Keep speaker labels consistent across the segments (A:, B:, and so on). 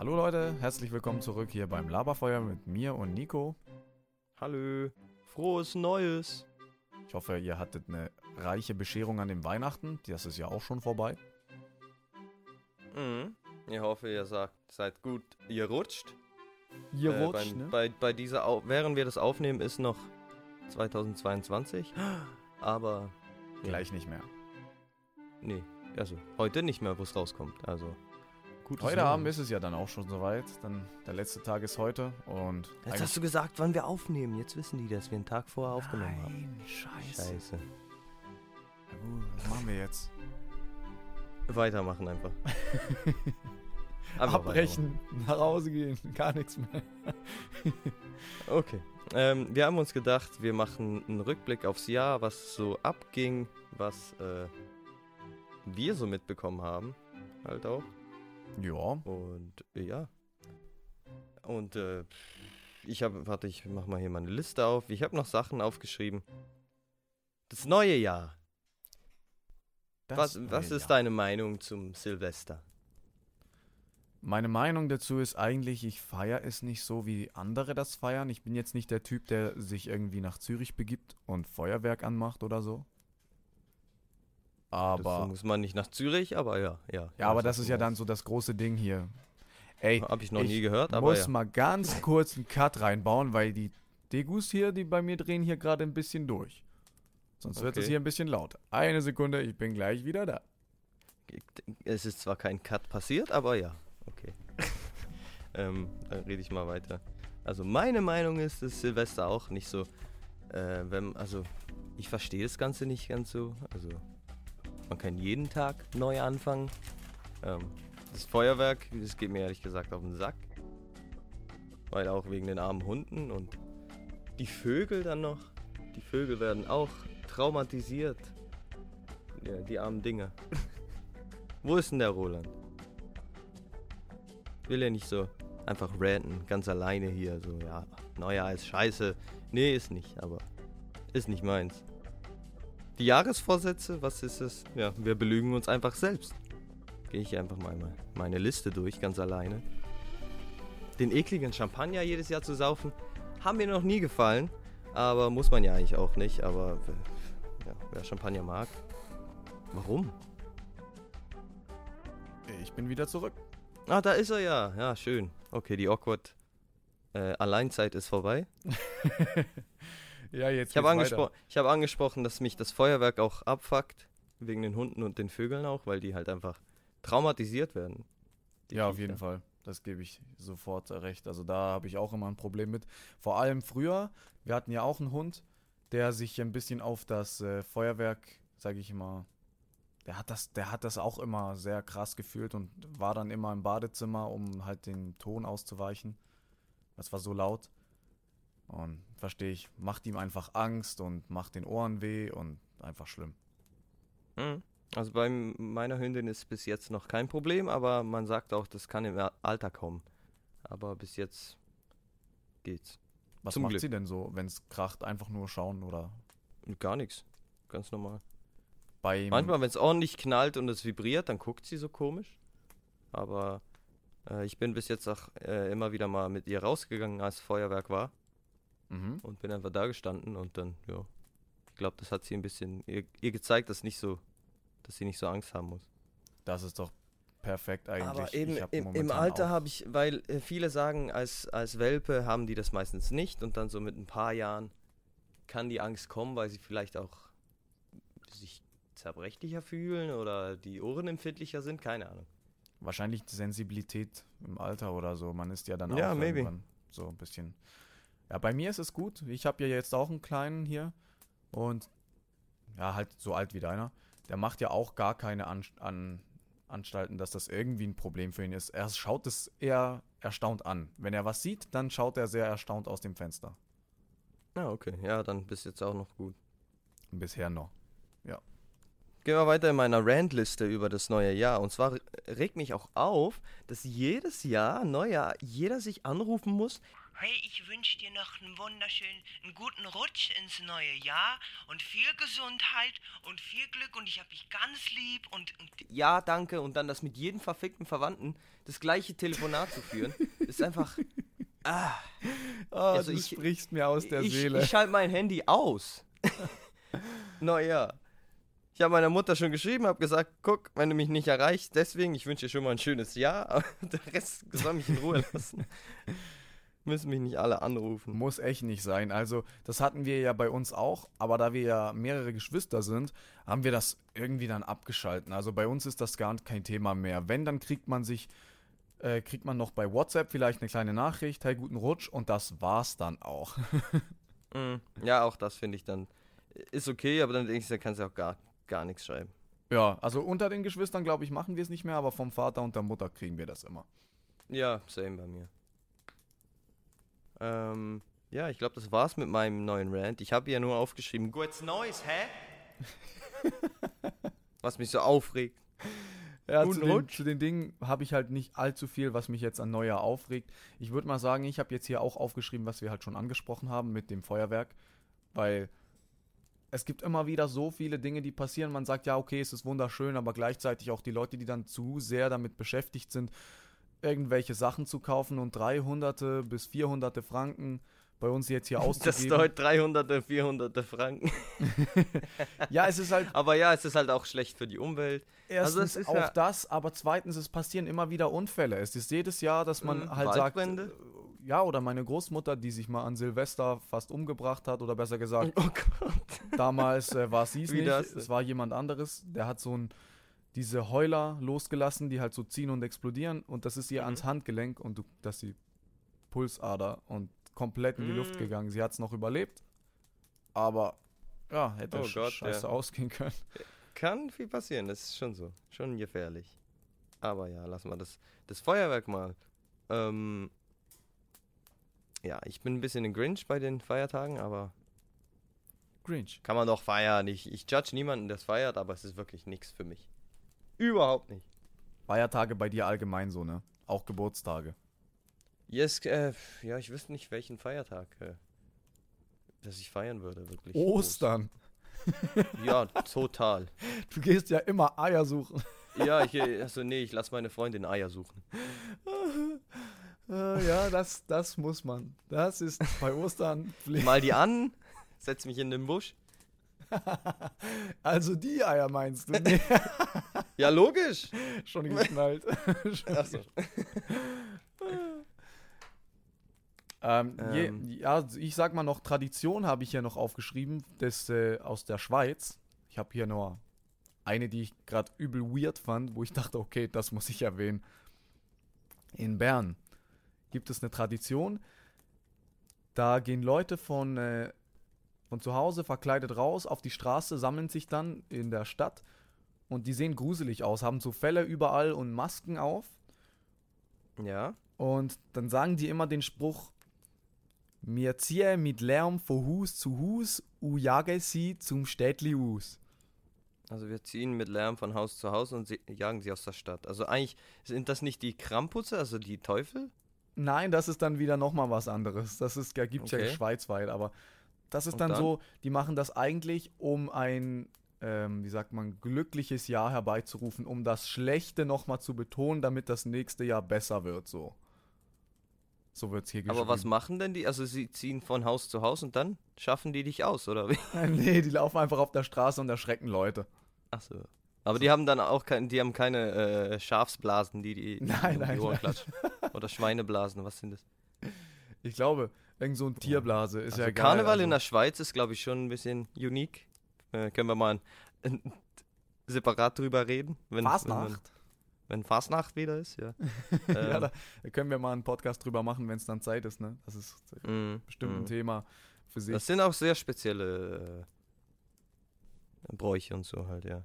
A: Hallo Leute, herzlich willkommen zurück hier beim Laberfeuer mit mir und Nico.
B: Hallo, frohes Neues.
A: Ich hoffe, ihr hattet eine reiche Bescherung an den Weihnachten. Das ist ja auch schon vorbei.
B: Mhm. Ich hoffe, ihr sagt, seid gut gerutscht.
A: Ihr
B: Äh,
A: rutscht,
B: beim-
A: ne?
B: bei, bei dieser Au während wir das aufnehmen, ist noch 2022. Aber
A: Gleich nicht mehr.
B: nee, also heute nicht mehr, wo es rauskommt. Also gutes
A: Heute. Abend ist es ja dann auch schon soweit. Dann der letzte Tag ist heute und
B: Jetzt hast du gesagt, wann wir aufnehmen. Jetzt wissen die, dass wir einen Tag vorher aufgenommen haben.
A: Nein, scheiße.
B: Scheiße.
A: Gut, was machen wir jetzt?
B: Weitermachen einfach. Einfach
A: Abbrechen, nach Hause gehen, gar nichts mehr.
B: weitermachen. Okay. Ähm, wir haben uns gedacht, wir machen einen Rückblick aufs Jahr, was so abging, was äh, wir so mitbekommen haben. Halt auch.
A: Ja,
B: Und äh, ja. Und äh, ich habe, warte, ich mach mal hier meine Liste auf. Ich habe noch Sachen aufgeschrieben. Das neue Jahr.
A: das
B: was
A: neue
B: was ist
A: Jahr.
B: deine Meinung zum Silvester?
A: Meine Meinung dazu ist eigentlich, ich feiere es nicht so, wie andere das feiern. Ich bin jetzt nicht der Typ, der sich irgendwie nach Zürich begibt und Feuerwerk anmacht oder so. Aber,
B: muss man nicht nach Zürich, aber ja, ja.
A: ja, aber das ist ja dann so das große Ding hier. Ey,
B: Habe ich noch
A: ich
B: nie gehört, aber
A: muss
B: ja.
A: mal ganz kurz einen Cut reinbauen, weil die Degus hier, die bei mir drehen, hier gerade ein bisschen durch. Sonst wird es
B: Okay.
A: hier ein bisschen laut. Eine Sekunde, ich bin gleich wieder da.
B: Es ist zwar kein Cut passiert, aber ja, okay. ähm, dann rede ich mal weiter. Also meine Meinung ist, dass Silvester auch nicht so, äh, wenn, also ich verstehe das Ganze nicht ganz so. Also man kann jeden Tag neu anfangen. Ähm, das Feuerwerk, das geht mir ehrlich gesagt auf den Sack. Weil auch wegen den armen Hunden und die Vögel dann noch. Die Vögel werden auch traumatisiert. Ja, die armen Dinger. Wo ist denn der Roland? Will er nicht so einfach ranten, ganz alleine hier, so, ja, Neujahr ist scheiße. Nee, ist nicht, aber ist nicht meins. Die Jahresvorsätze, was ist es? Ja, wir belügen uns einfach selbst. Gehe ich einfach mal me- meine Liste durch, ganz alleine. Den ekligen Champagner jedes Jahr zu saufen, haben mir noch nie gefallen. Aber muss man ja eigentlich auch nicht. Aber ja, wer Champagner mag. Warum?
A: Ich bin wieder zurück.
B: Ah, da ist er ja. Ja, schön. Okay, die awkward äh, Alleinzeit ist vorbei.
A: ja, jetzt
B: Ich habe angespro ich hab angesprochen, dass mich das Feuerwerk auch abfuckt. Wegen den Hunden und den Vögeln auch, weil die halt einfach traumatisiert werden.
A: Ja, auf jeden Fall. Das gebe ich sofort recht. Also da habe ich auch immer ein Problem mit. Vor allem früher, wir hatten ja auch einen Hund, der sich ein bisschen auf das äh, Feuerwerk, sage ich mal, der hat das, der hat das auch immer sehr krass gefühlt und war dann immer im Badezimmer, um halt den Ton auszuweichen. Das war so laut. Und verstehe ich, macht ihm einfach Angst und macht den Ohren weh und einfach schlimm.
B: Mhm. Also bei meiner Hündin ist bis jetzt noch kein Problem, aber man sagt auch, das kann im Al- Alter kommen. Aber bis jetzt geht's.
A: Was
B: Zum
A: macht
B: Glück.
A: sie denn so, wenn es kracht? Einfach nur schauen oder
B: Gar nichts. Ganz normal.
A: bei
B: Manchmal, wenn es ordentlich knallt und es vibriert, dann guckt sie so komisch. Aber äh, ich bin bis jetzt auch äh, immer wieder mal mit ihr rausgegangen, als Feuerwerk war.
A: Mhm.
B: Und bin einfach da gestanden und dann, ja. Ich glaube, das hat sie ein bisschen ihr, ihr gezeigt, dass nicht so, dass sie nicht so Angst haben muss.
A: Das ist doch perfekt eigentlich.
B: Aber eben im, im Alter habe ich, weil äh, viele sagen, als, als Welpe haben die das meistens nicht und dann so mit ein paar Jahren kann die Angst kommen, weil sie vielleicht auch sich zerbrechlicher fühlen oder die Ohren empfindlicher sind, keine Ahnung.
A: wahrscheinlich die Sensibilität im Alter oder so. Man ist ja dann
B: Ja,
A: auch
B: maybe.
A: irgendwann so ein bisschen. Ja, bei mir ist es gut. Ich habe ja jetzt auch einen kleinen hier und ja, halt so alt wie deiner. Der macht ja auch gar keine An an Anstalten, dass das irgendwie ein Problem für ihn ist. Er schaut es eher erstaunt an. Wenn er was sieht, dann schaut er sehr erstaunt aus dem Fenster.
B: Ja, okay. Ja, dann bist jetzt auch noch gut.
A: Bisher noch.
B: Gehen wir weiter in meiner Randliste über das neue Jahr. Und zwar regt mich auch auf, dass jedes Jahr, Neujahr, jeder sich anrufen muss.
C: Hey, ich wünsche dir noch einen wunderschönen, einen guten Rutsch ins neue Jahr und viel Gesundheit und viel Glück und ich hab dich ganz lieb und, und
B: Ja, danke. Und dann das mit jedem verfickten Verwandten das gleiche Telefonat zu führen, ist einfach. Ah,
A: Ah,
B: Also
A: du
B: ich-
A: sprichst mir aus der
B: ich,
A: Seele.
B: Ich schalte mein Handy aus. naja. Ich habe meiner Mutter schon geschrieben, habe gesagt, guck, wenn du mich nicht erreichst, deswegen, ich wünsche dir schon mal ein schönes Jahr, aber der Rest soll mich in Ruhe lassen. Müssen mich nicht alle anrufen.
A: Muss echt nicht sein. Also, das hatten wir ja bei uns auch, aber da wir ja mehrere Geschwister sind, haben wir das irgendwie dann abgeschalten. Also bei uns ist das gar kein Thema mehr. Wenn, dann kriegt man sich, äh, kriegt man noch bei WhatsApp vielleicht eine kleine Nachricht, hey, guten Rutsch, und das war's dann auch.
B: Mhm. Ja, auch das finde ich dann, ist okay, aber dann denke ich, da kannst du auch gar, gar nichts schreiben.
A: ja, also unter den Geschwistern, glaube ich, machen wir es nicht mehr, aber vom Vater und der Mutter kriegen wir das immer.
B: Ja, same bei mir. Ähm, ja, ich glaube, das war's mit meinem neuen Rant. Ich habe ja nur aufgeschrieben, gutes Neues, hä? Was mich so aufregt.
A: Ja, zu den, zu den Dingen habe ich halt nicht allzu viel, was mich jetzt an Neujahr aufregt. Ich würde mal sagen, ich habe jetzt hier auch aufgeschrieben, was wir halt schon angesprochen haben mit dem Feuerwerk, weil es gibt immer wieder so viele Dinge, die passieren. Man sagt, ja, okay, es ist wunderschön, aber gleichzeitig auch die Leute, die dann zu sehr damit beschäftigt sind, irgendwelche Sachen zu kaufen und 300 bis 400 Franken bei uns jetzt hier
B: Das
A: auszugeben.
B: dauert 300, 400 Franken.
A: ja, es ist halt
B: Aber ja, es ist halt auch schlecht für die Umwelt.
A: Erstens
B: Also es ist
A: auch
B: ja-
A: das, aber zweitens, es passieren immer wieder Unfälle. Es ist jedes Jahr, dass man
B: Mhm,
A: halt sagt, äh, ja, oder meine Großmutter, die sich mal an Silvester fast umgebracht hat, oder besser gesagt,
B: Oh Gott.
A: damals äh, war sie es nicht,
B: das?
A: es war jemand anderes, der hat so ein, diese Heuler losgelassen, die halt so ziehen und explodieren und das ist ihr
B: Mhm.
A: ans Handgelenk und du, dass die Pulsader und komplett in die Luft
B: Mm.
A: gegangen. Sie hat es noch überlebt, aber ja, hätte
B: Oh Gott,
A: scheiße
B: ja.
A: ausgehen können.
B: Kann viel passieren, das ist schon so. Schon gefährlich. Aber ja, lassen wir das, das Feuerwerk mal. Ähm, ja, ich bin ein bisschen ein Grinch bei den Feiertagen, aber
A: Grinch.
B: kann man doch feiern. Ich, ich judge niemanden, der es feiert, aber es ist wirklich nichts für mich. Überhaupt nicht.
A: Feiertage bei dir allgemein so, ne? Auch Geburtstage.
B: Yes, äh, ja, ich wüsste nicht, welchen Feiertag, äh, dass ich feiern würde, wirklich.
A: Ostern.
B: Ja, total.
A: Du gehst ja immer Eier suchen.
B: Ja, ich, also nee, ich lasse meine Freundin Eier suchen.
A: Äh, ja, das, das muss man. Das ist bei Ostern
B: Ich
A: Pflicht.
B: mal die an, setz mich in den Busch.
A: Also die Eier meinst du? Nee,
B: Ja, logisch.
A: schon geknallt. Schon
B: Achso.
A: Ähm, je,
B: Ähm.
A: ja, ich sag mal noch, Tradition habe ich hier noch aufgeschrieben, das äh, aus der Schweiz. Ich habe hier nur eine, die ich gerade übel weird fand, wo ich dachte, okay, das muss ich erwähnen. In Bern gibt es eine Tradition, da gehen Leute von, äh, von zu Hause verkleidet raus auf die Straße, sammeln sich dann in der Stadt und die sehen gruselig aus, haben so Fälle überall und Masken auf.
B: Ja.
A: Und dann sagen die immer den Spruch: Mir ziehe mit Lärm von Hus zu Hus, u jage sie zum Städtli us.
B: Also wir ziehen mit Lärm von Haus zu Haus und sie jagen sie aus der Stadt. Also eigentlich sind das nicht die Kramputze, also die Teufel?
A: Nein, das ist dann wieder nochmal was anderes. Das ist, ja, gibt's ja
B: Okay.
A: schweizweit, aber das ist dann,
B: dann?
A: so, die machen das eigentlich, um ein, ähm, wie sagt man, glückliches Jahr herbeizurufen, um das Schlechte nochmal zu betonen, damit das nächste Jahr besser wird, so. So wird's hier geschrieben.
B: Aber was machen denn die? Also sie ziehen von Haus zu Haus und dann schaffen die dich aus, oder wie?
A: nee, die laufen einfach auf der Straße und erschrecken Leute.
B: Achso. Aber die haben dann auch kein, die haben keine äh, Schafsblasen, die die, die
A: Nein,
B: um
A: nein,
B: die Ohren
A: nein.
B: klatschen. Oder Schweineblasen, was sind das?
A: Ich glaube, irgend so ein Tierblase ist
B: also
A: ja geil.
B: Karneval
A: also.
B: in der Schweiz ist, glaube ich, schon ein bisschen unique. Äh, können wir mal ein, ein, separat drüber reden? Wenn,
A: Fasnacht.
B: Wenn, wenn Fasnacht wieder ist, ja.
A: ja,
B: Ähm,
A: da, da können wir mal einen Podcast drüber machen, wenn es dann Zeit ist, ne? Das ist
B: mm,
A: bestimmt ein
B: mm.
A: Thema für sich.
B: Das sind auch sehr spezielle äh, Bräuche und so halt, ja.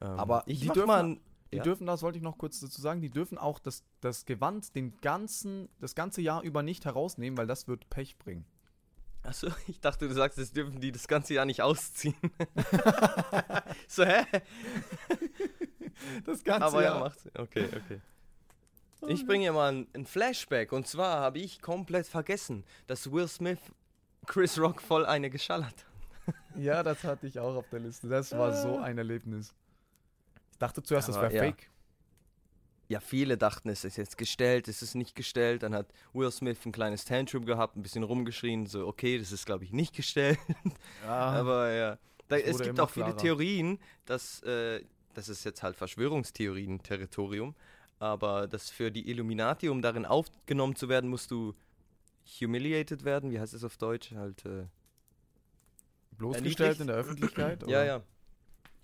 B: Ähm,
A: Aber
B: ich
A: die
B: mach
A: dürfen-
B: mal ein,
A: Die
B: ja.
A: dürfen, das wollte ich noch kurz dazu sagen, die dürfen auch das, das Gewand den ganzen, das ganze Jahr über nicht herausnehmen, weil das wird Pech bringen.
B: Achso, ich dachte, du sagst, das dürfen die das ganze Jahr nicht ausziehen. so, hä?
A: Das ganze
B: Aber ja,
A: Jahr.
B: macht Okay, okay. Ich bringe mal ein, ein Flashback. Und zwar habe ich komplett vergessen, dass Will Smith Chris Rock voll eine geschallert hat.
A: Ja, das hatte ich auch auf der Liste. Das war so ein Erlebnis. Ich dachte zuerst, das
B: Aber
A: wäre
B: ja.
A: fake.
B: Ja, viele dachten, es ist jetzt gestellt, es ist nicht gestellt. Dann hat Will Smith ein kleines Tantrum gehabt, ein bisschen rumgeschrien, so, okay, das ist, glaube ich, nicht gestellt.
A: Ja,
B: Aber ja. Da,
A: Das
B: es gibt auch viele
A: klarer.
B: Theorien, dass, äh, das ist jetzt halt Verschwörungstheorien-Territorium, aber dass für die Illuminati, um darin aufgenommen zu werden, musst du humiliated werden. Wie heißt es auf Deutsch? Halt, äh,
A: bloßgestellt in der Öffentlichkeit?
B: ja,
A: oder?
B: ja.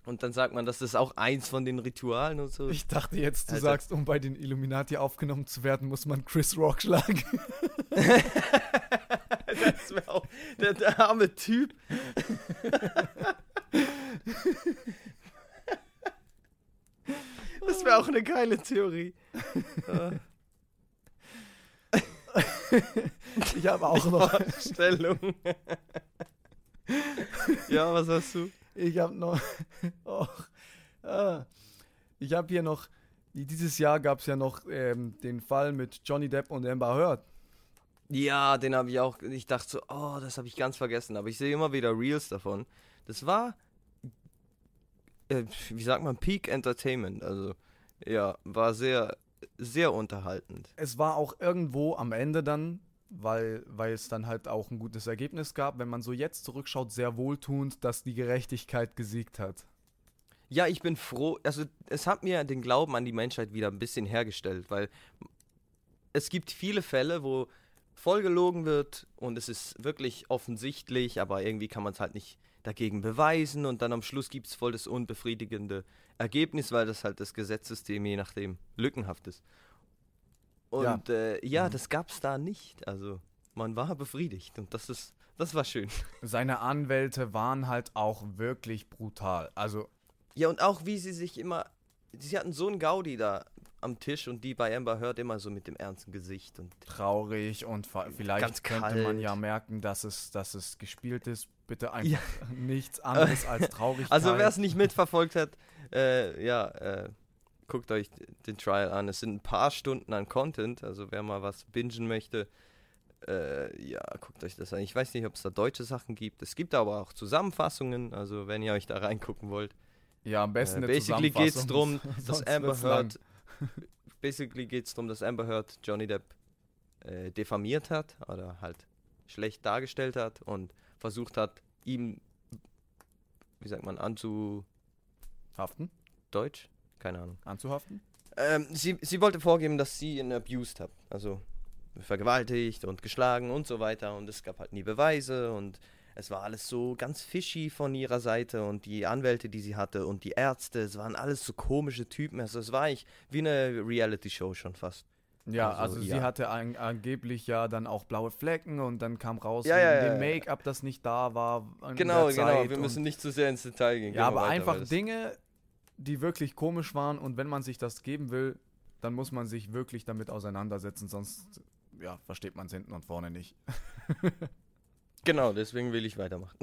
B: Und dann sagt man, das ist auch eins von den Ritualen und so.
A: Ich dachte jetzt, du
B: Also-
A: sagst, um bei den Illuminati aufgenommen zu werden, muss man Chris Rock schlagen.
B: das wäre auch der, der arme Typ. Das wäre auch eine geile Theorie.
A: Ich habe auch noch,
B: Vorstellung. ja, was hast du?
A: Ich habe noch, och, ah, ich habe hier noch, dieses Jahr gab es ja noch ähm, den Fall mit Johnny Depp und Amber Heard.
B: Ja, den habe ich auch. Ich dachte so, oh, das habe ich ganz vergessen. Aber ich sehe immer wieder Reels davon. Das war, äh, wie sagt man, Peak Entertainment. Also, ja, war sehr, sehr unterhaltend.
A: Es war auch irgendwo am Ende dann, weil, weil es dann halt auch ein gutes Ergebnis gab, wenn man so jetzt zurückschaut, sehr wohltuend, dass die Gerechtigkeit gesiegt hat.
B: Ja, ich bin froh. Also, es hat mir den Glauben an die Menschheit wieder ein bisschen hergestellt, weil es gibt viele Fälle, wo voll gelogen wird und es ist wirklich offensichtlich, aber irgendwie kann man es halt nicht dagegen beweisen und dann am Schluss gibt es voll das unbefriedigende Ergebnis, weil das halt das Gesetzessystem je nachdem lückenhaft ist. Und ja, äh, ja
A: Mhm.
B: das gab es da nicht. Also man war befriedigt und das ist, das war schön.
A: Seine Anwälte waren halt auch wirklich brutal. Also,
B: Ja, und auch wie sie sich immer. Sie hatten so einen Gaudi da am Tisch und die bei Amber hört immer so mit dem ernsten Gesicht und.
A: traurig und vielleicht könnte man ja merken, dass es, dass es gespielt ist. Bitte einfach
B: Ja.
A: nichts anderes als Traurigkeit.
B: Also wer es nicht mitverfolgt hat, äh, ja, äh, guckt euch den Trial an. Es sind ein paar Stunden an Content, also wer mal was bingen möchte, äh, ja, guckt euch das an. Ich weiß nicht, ob es da deutsche Sachen gibt. Es gibt aber auch Zusammenfassungen, also wenn ihr euch da reingucken wollt.
A: ja, am besten
B: Äh, basically geht es darum, dass Amber. Heard. basically geht es darum, dass Amber Heard Johnny Depp äh, diffamiert hat oder halt schlecht dargestellt hat und versucht hat, ihm, wie sagt man, anzu.
A: Haften?
B: Deutsch? Keine Ahnung.
A: Anzuhaften?
B: Ähm, sie, sie wollte vorgeben, dass sie ihn abused hat. Also vergewaltigt und geschlagen und so weiter. Und es gab halt nie Beweise und es war alles so ganz fishy von ihrer Seite und die Anwälte, die sie hatte und die Ärzte, es waren alles so komische Typen. Also es war eigentlich wie eine Reality-Show schon fast.
A: Ja,
B: Also,
A: also, sie
B: ja.
A: hatte an, angeblich ja dann auch blaue Flecken und dann kam raus,
B: Ja, ja,
A: dem. Make-up, das nicht da war.
B: Genau, genau. Wir müssen nicht zu sehr ins Detail gehen. Gehen
A: Ja,
B: wir
A: aber
B: weiter,
A: einfach Dinge, die wirklich komisch waren und wenn man sich das geben will, dann muss man sich wirklich damit auseinandersetzen, sonst ja, versteht man es hinten und vorne nicht.
B: Genau, deswegen will ich weitermachen.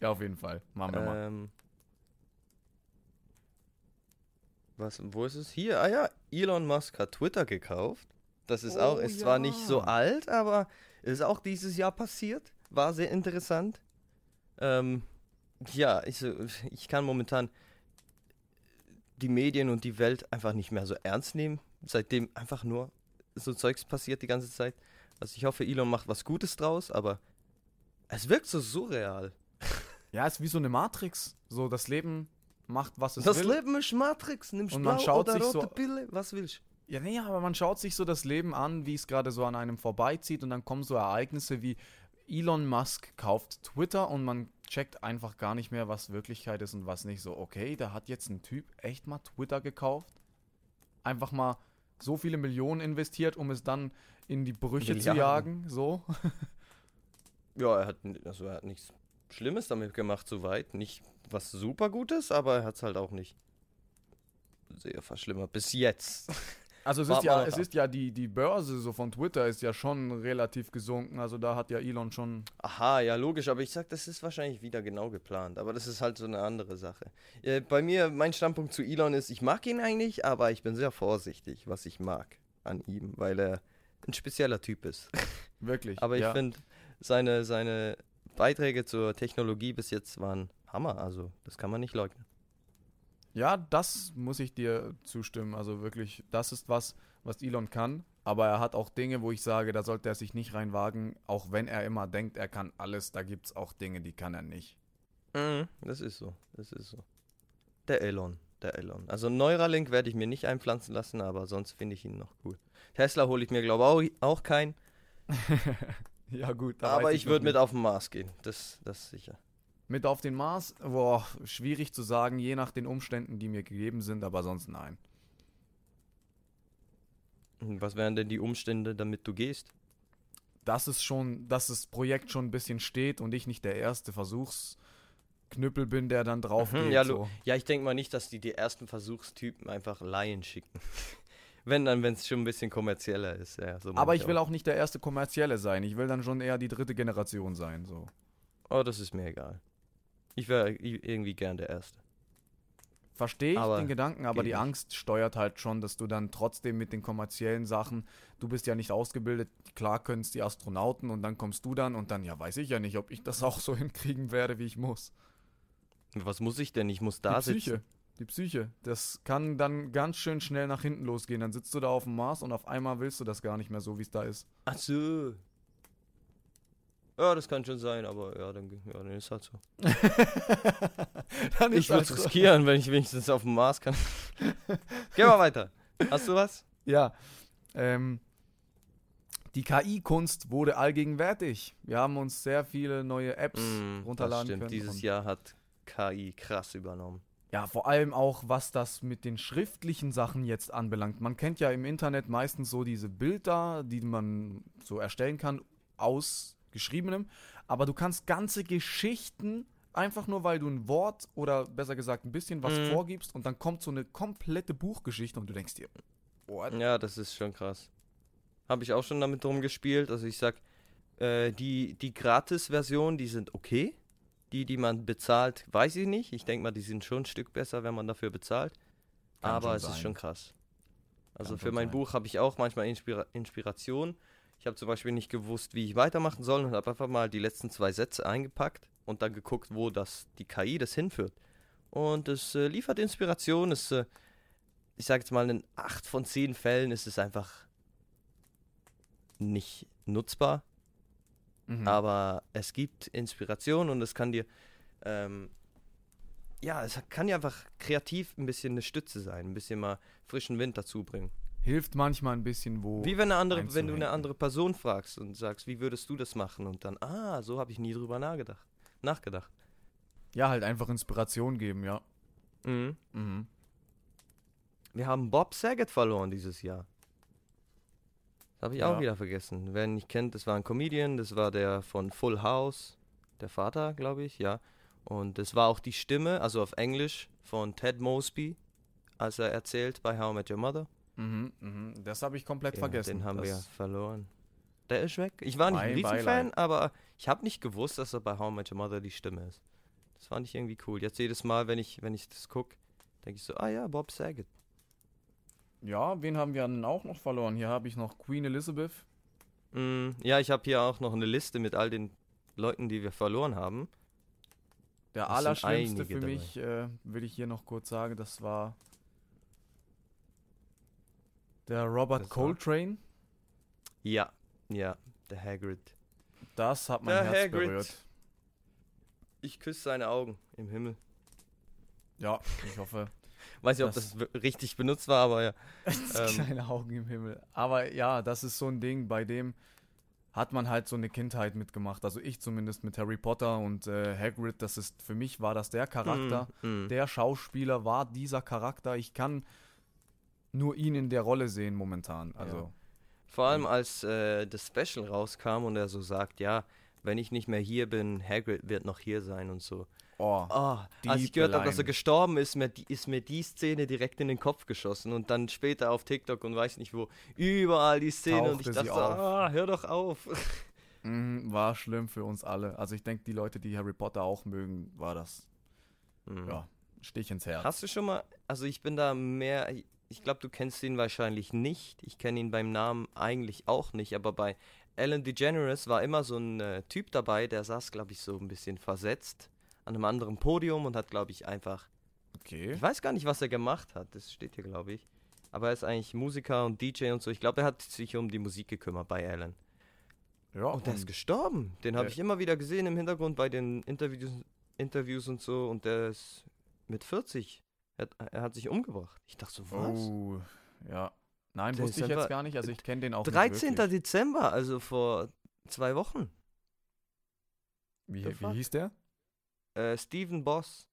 A: Ja, auf jeden Fall. Machen wir mal.
B: Ähm, was, wo ist es? Hier, ah ja, Elon Musk hat Twitter gekauft. Das ist auch,
A: Oh,
B: ist zwar nicht so
A: ja.
B: alt, aber ist auch dieses Jahr passiert. War sehr interessant. Ähm, ja, ich, ich kann momentan die Medien und die Welt einfach nicht mehr so ernst nehmen. Seitdem einfach nur so Zeugs passiert die ganze Zeit. Also ich hoffe, Elon macht was Gutes draus, aber es wirkt so surreal.
A: Ja, ist wie so eine Matrix. So, das Leben macht, was es
B: Das
A: will.
B: Leben ist Matrix, nimmst
A: Und
B: blau
A: man schaut
B: oder
A: sich
B: rote
A: so-
B: Pille, was willst
A: Ja, nee, aber man schaut sich so das Leben an, wie es gerade so an einem vorbeizieht und dann kommen so Ereignisse wie Elon Musk kauft Twitter und man checkt einfach gar nicht mehr, was Wirklichkeit ist und was nicht. So, okay, da hat jetzt ein Typ echt mal Twitter gekauft, einfach mal so viele Millionen investiert, um es dann in die Brüche zu
B: Milliarden.
A: jagen, so.
B: Ja, er hat, also er hat nichts Schlimmes damit gemacht, soweit. Nicht was super Gutes, aber er hat es halt auch nicht sehr verschlimmert. Bis jetzt.
A: Also es ist ja, es ist ja die, die Börse so von Twitter ist ja schon relativ gesunken, also da hat ja Elon schon
B: Aha, ja, logisch, aber ich sag, das ist wahrscheinlich wieder genau geplant. Aber das ist halt so eine andere Sache. Äh, bei mir, mein Standpunkt zu Elon ist, ich mag ihn eigentlich, aber ich bin sehr vorsichtig, was ich mag. an ihm, weil er ein spezieller Typ ist.
A: Wirklich.
B: Aber ich
A: ja.
B: finde, seine, seine Beiträge zur Technologie bis jetzt waren Hammer. Also, das kann man nicht leugnen.
A: Ja, das muss ich dir zustimmen. Also wirklich, das ist was, was Elon kann. Aber er hat auch Dinge, wo ich sage, da sollte er sich nicht reinwagen, auch wenn er immer denkt, er kann alles. Da gibt es auch Dinge, die kann er nicht.
B: Mhm, das ist so. Das ist so. Der Elon. Der Elon. Also Neuralink werde ich mir nicht einpflanzen lassen, aber sonst finde ich ihn noch cool. Tesla hole ich mir, glaube ich, auch, auch keinen.
A: ja, gut.
B: Aber ich
A: noch
B: würde mit auf den Mars gehen. Das, das ist sicher.
A: Mit auf den Mars? Boah, schwierig zu sagen, je nach den Umständen, die mir gegeben sind, aber sonst nein.
B: Und Was wären denn die Umstände, damit du gehst?
A: dass es schon, dass das Projekt schon ein bisschen steht und ich nicht der erste Versuchsknüppel bin, der dann drauf
B: Mhm,
A: geht.
B: ja,
A: so.
B: Ja, ich denke mal nicht, dass die die ersten Versuchstypen einfach Laien schicken. wenn dann, wenn es schon ein bisschen kommerzieller ist. Ja, so
A: Aber ich will auch nicht der erste kommerzielle sein. Ich will dann schon eher die dritte Generation sein. So.
B: Oh, das ist mir egal. Ich wäre irgendwie gern der Erste.
A: Verstehe ich
B: Aber
A: den Gedanken, aber die
B: nicht.
A: Angst steuert halt schon, dass du dann trotzdem mit den kommerziellen Sachen, du bist ja nicht ausgebildet, klar können es die Astronauten und dann kommst du dann und dann, ja, weiß ich ja nicht, ob ich das auch so hinkriegen werde, wie ich muss.
B: Was muss ich denn? Ich muss da
A: die Psyche.
B: sitzen.
A: Die Psyche. Das kann dann ganz schön schnell nach hinten losgehen. Dann sitzt du da auf dem Mars und auf einmal willst du das gar nicht mehr so, wie es da ist.
B: Ach so. Ja, das kann schon sein, aber ja, dann, ja, dann ist halt so.
A: dann
B: Ich würde es
A: halt
B: riskieren, wenn ich wenigstens auf dem Mars kann. Geh mal weiter. Hast du was?
A: Ja. Ähm, die KI-Kunst wurde allgegenwärtig. Wir haben uns sehr viele neue Apps
B: Mm, das
A: runterladen
B: stimmt.
A: können.
B: Dieses Jahr hat KI krass übernommen.
A: Ja, vor allem auch, was das mit den schriftlichen Sachen jetzt anbelangt. Man kennt ja im Internet meistens so diese Bilder, die man so erstellen kann, aus geschriebenem. Aber du kannst ganze Geschichten, einfach nur weil du ein Wort oder besser gesagt ein bisschen was
B: Mhm.
A: vorgibst und dann kommt so eine komplette Buchgeschichte und du denkst dir, what?
B: Ja, das ist schon krass. Habe ich auch schon damit rumgespielt. Also ich sag, äh, die, die Gratis-Version, die sind okay. Die, die man bezahlt, weiß ich nicht. Ich denke mal, die sind schon ein Stück besser, wenn man dafür bezahlt.
A: Kann
B: Aber es ist
A: sein.
B: schon krass. Also
A: Kann
B: für mein
A: sein.
B: Buch habe ich auch manchmal Inspira Inspiration. Ich habe zum Beispiel nicht gewusst, wie ich weitermachen soll und habe einfach mal die letzten zwei Sätze eingepackt und dann geguckt, wo das die KI das hinführt. Und es äh, liefert Inspiration. Es, äh, ich sage jetzt mal, in acht von zehn Fällen ist es einfach nicht nutzbar,
A: Mhm.
B: aber es gibt Inspiration und es kann dir, ähm, ja, es kann dir einfach kreativ ein bisschen eine Stütze sein, ein bisschen mal frischen Wind dazu bringen.
A: Hilft manchmal ein bisschen, wo.
B: Wie wenn, eine andere, wenn du eine andere Person fragst und sagst, wie würdest du das machen? Und dann, ah, so habe ich nie drüber nachgedacht. nachgedacht.
A: Ja, halt einfach Inspiration geben, ja.
B: Mhm.
A: Mhm.
B: Wir haben Bob Saget verloren dieses Jahr. Das habe ich auch
A: Ja.
B: wieder vergessen. Wer ihn nicht kennt, das war ein Comedian, das war der von Full House, der Vater, glaube ich, ja. Und das war auch die Stimme, also auf Englisch, von Ted Mosby, als er erzählt bei How I Met Your Mother.
A: Mhm, mhm. Das habe ich komplett
B: Ja,
A: vergessen.
B: Den haben wir
A: das,
B: verloren. Der ist weg. Ich war nicht ein Riesenfan, aber ich habe nicht gewusst, dass er bei How I Met Your Mother die Stimme ist. Das fand ich irgendwie cool. Jetzt jedes Mal, wenn ich, wenn ich das gucke, denke ich so, ah ja, Bob Saget.
A: Ja, wen haben wir denn auch noch verloren? Hier habe ich noch Queen Elizabeth.
B: Mm, ja, ich habe hier auch noch eine Liste mit all den Leuten, die wir verloren haben.
A: Der
B: sind
A: allerschlimmste für mich, äh, will ich hier noch kurz sagen, das war der Robert
B: Das?
A: Coltrane.
B: Ja, ja, der Hagrid.
A: Das hat mein
B: Der
A: Herz
B: Hagrid.
A: berührt.
B: Ich küsse seine Augen im Himmel.
A: Ja, ich hoffe.
B: Weiß nicht, ob
A: Das-
B: richtig benutzt war, aber ja. Ähm.
A: Kleine Augen im Himmel. Aber ja, das ist so ein Ding, bei dem hat man halt so eine Kindheit mitgemacht. Also ich zumindest mit Harry Potter und äh, Hagrid. Das ist, für mich war das der Charakter.
B: Mm, mm.
A: Der Schauspieler war dieser Charakter. Ich kann nur ihn in der Rolle sehen momentan. Also,
B: Ja. Vor allem als äh, das Special rauskam und er so sagt, ja, wenn ich nicht mehr hier bin, Hagrid wird noch hier sein und so.
A: oh,
B: Oh, als ich gehört habe, dass er gestorben ist, mir, ist mir die Szene direkt in den Kopf geschossen und dann später auf TikTok und weiß nicht wo, überall die Szene und ich
A: Tauchte
B: dachte so, ah, hör doch auf.
A: mhm, war schlimm für uns alle. Also ich denke, die Leute, die Harry Potter auch mögen, war das,
B: Hm.
A: ja, Stich ins Herz.
B: Hast du schon mal, also ich bin da mehr, ich glaube, du kennst ihn wahrscheinlich nicht. Ich kenne ihn beim Namen eigentlich auch nicht, aber bei Alan DeGeneres war immer so ein äh, Typ dabei, der saß, glaube ich, so ein bisschen versetzt an einem anderen Podium und hat, glaube ich, einfach.
A: Okay.
B: Ich weiß gar nicht, was er gemacht hat. Das steht hier, glaube ich. Aber er ist eigentlich Musiker und DJ und so. Ich glaube, er hat sich um die Musik gekümmert bei Alan.
A: Ja,
B: Und der ist gestorben. Den habe ich immer wieder gesehen im Hintergrund bei den Interviews, Interviews und so. Und der ist mit 40. Er, hat- er hat sich umgebracht. Ich dachte so, was?
A: Oh, ja. Nein,
B: Der
A: wusste ich jetzt gar nicht. Also ich kenne den auch
B: 13.
A: nicht wirklich.
B: Dezember, also vor zwei Wochen.
A: Wie, wie hieß der?
B: Äh, Steven Boss.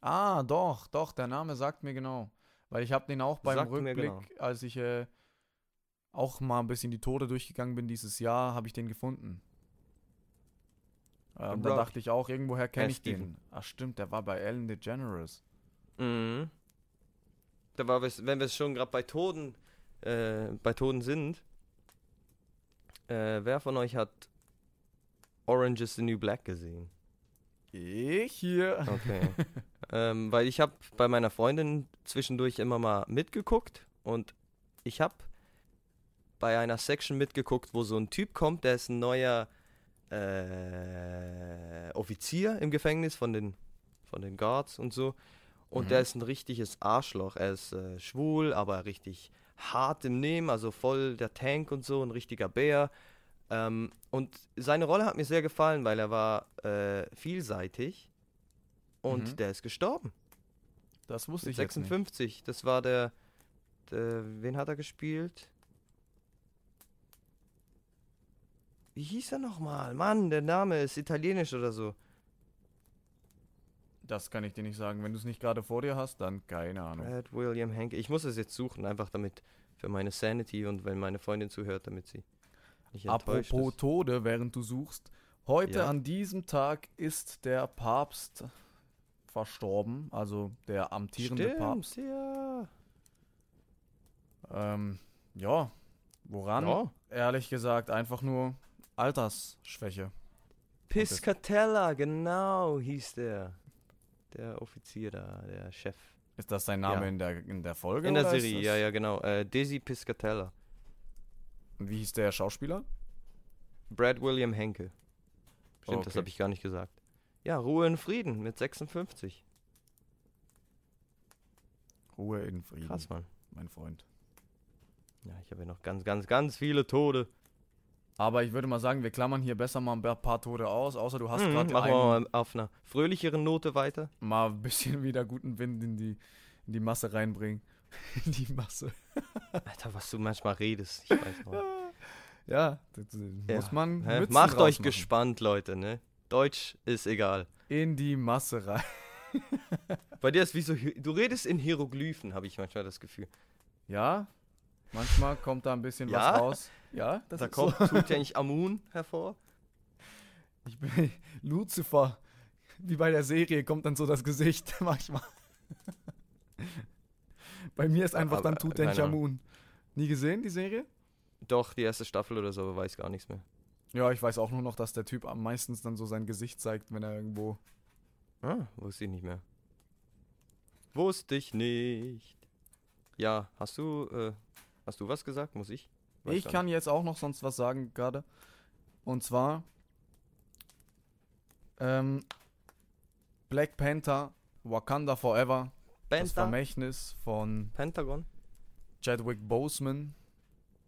A: Ah, doch, doch, der Name sagt mir genau. Weil ich habe den auch beim
B: Sagt mir
A: Rückblick,
B: genau.
A: als ich äh, auch mal ein bisschen die Tode durchgegangen bin dieses Jahr, habe ich den gefunden. Ähm, da dachte ich auch, irgendwoher kenne
B: Äh,
A: ich
B: Steven.
A: den. Ach stimmt, der war bei Ellen DeGeneres.
B: Mhm. Da war, wenn wir schon gerade bei Toten, äh, bei Toten sind. Äh, wer von euch hat Orange is the New Black gesehen?
A: Ich hier.
B: Okay. ähm, weil ich habe bei meiner Freundin zwischendurch immer mal mitgeguckt und ich habe bei einer Section mitgeguckt, wo so ein Typ kommt, der ist ein neuer äh, Offizier im Gefängnis von den, von den Guards und so. Und
A: Mhm.
B: der ist ein richtiges Arschloch. Er ist äh, schwul, aber richtig hart im Nehmen, also voll der Tank und so, ein richtiger Bär. Ähm, und seine Rolle hat mir sehr gefallen, weil er war äh, vielseitig und
A: Mhm.
B: der ist gestorben.
A: Das wusste
B: Mit
A: ich jetzt nicht.
B: 56. Das war der, der. Wen hat er gespielt? Wie hieß er nochmal? Mann, der Name ist italienisch oder so.
A: Das kann ich dir nicht sagen. Wenn du es nicht gerade vor dir hast, dann keine Ahnung.
B: Brad William Henke. Ich muss es jetzt suchen, einfach damit für meine Sanity und wenn meine Freundin zuhört, damit sie nicht enttäuscht
A: Apropos
B: ist.
A: Tode, während du suchst. Heute
B: Ja.
A: an diesem Tag ist der Papst verstorben, also der amtierende
B: Stimmt,
A: Papst.
B: ja.
A: Ähm, ja, woran?
B: ja.
A: Ehrlich gesagt, einfach nur Altersschwäche.
B: Piscatella, genau, hieß der. Der Offizier da, der Chef.
A: Ist das sein Name
B: Ja.
A: in, der, in der Folge?
B: In der Serie,
A: das-
B: ja, ja, genau. Äh, Desi Piscatella.
A: Wie hieß der Schauspieler?
B: Brad William Henke. Stimmt, das
A: Okay.
B: habe ich gar nicht gesagt. Ja, Ruhe in Frieden mit 56.
A: Ruhe in Frieden,
B: Krass, Mann.
A: mein Freund.
B: Ja, ich habe ja noch ganz, ganz, ganz viele Tode.
A: Aber ich würde mal sagen, wir klammern hier besser mal ein paar Tode aus, außer du hast
B: Mhm,
A: gerade
B: machen wir mal auf einer fröhlicheren Note weiter.
A: mal ein bisschen wieder guten Wind in die, in die Masse reinbringen. in die Masse.
B: Alter, was du manchmal redest. Ich weiß noch.
A: Ja, das,
B: Ja.
A: muss man? Mützen
B: Macht euch
A: machen.
B: gespannt, Leute, ne? Deutsch ist egal.
A: In die Masse rein.
B: Bei dir ist wie so, du redest in Hieroglyphen, habe ich manchmal das Gefühl.
A: Ja, manchmal kommt da ein bisschen
B: Ja?
A: was raus. Ja, das
B: Da
A: ist
B: kommt,
A: so.
B: tut ja nicht Amun hervor.
A: Ich bin Lucifer. Wie bei der Serie kommt dann so das Gesicht manchmal. Bei mir ist einfach
B: Aber,
A: dann
B: keine Ahnung.
A: Tutanchamun. Nie gesehen, die Serie?
B: Doch, die erste Staffel oder so, aber weiß gar nichts mehr.
A: Ja, ich weiß auch nur noch, dass der Typ am meistens dann so sein Gesicht zeigt, wenn er irgendwo.
B: Ah, wusste ich nicht mehr. Wusste ich nicht. Ja, hast du, äh, hast du was gesagt? Muss ich?
A: Ich kann jetzt auch noch sonst was sagen gerade. Und zwar ähm, Black Panther, Wakanda Forever, das
B: Penta
A: Vermächtnis von
B: Pentagon?
A: Chadwick Boseman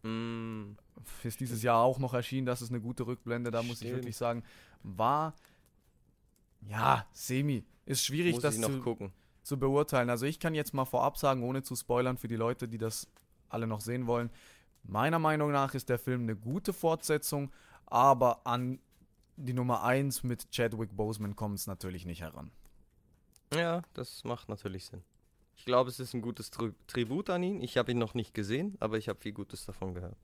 B: Mm,
A: ist dieses Jahr auch noch erschienen. Das ist eine gute Rückblende, da muss ich
B: Stimmt.
A: wirklich sagen. War ja semi. Ist schwierig,
B: muss
A: das
B: ich
A: zu,
B: gucken.
A: zu beurteilen. Also ich kann jetzt mal vorab sagen, ohne zu spoilern für die Leute, die das alle noch sehen wollen. Meiner Meinung nach ist der Film eine gute Fortsetzung, aber an die Nummer 1 mit Chadwick Boseman kommt es natürlich nicht heran.
B: Ja, das macht natürlich Sinn. Ich glaube, es ist ein gutes Tri Tribut an ihn. Ich habe ihn noch nicht gesehen, aber ich habe viel Gutes davon gehört.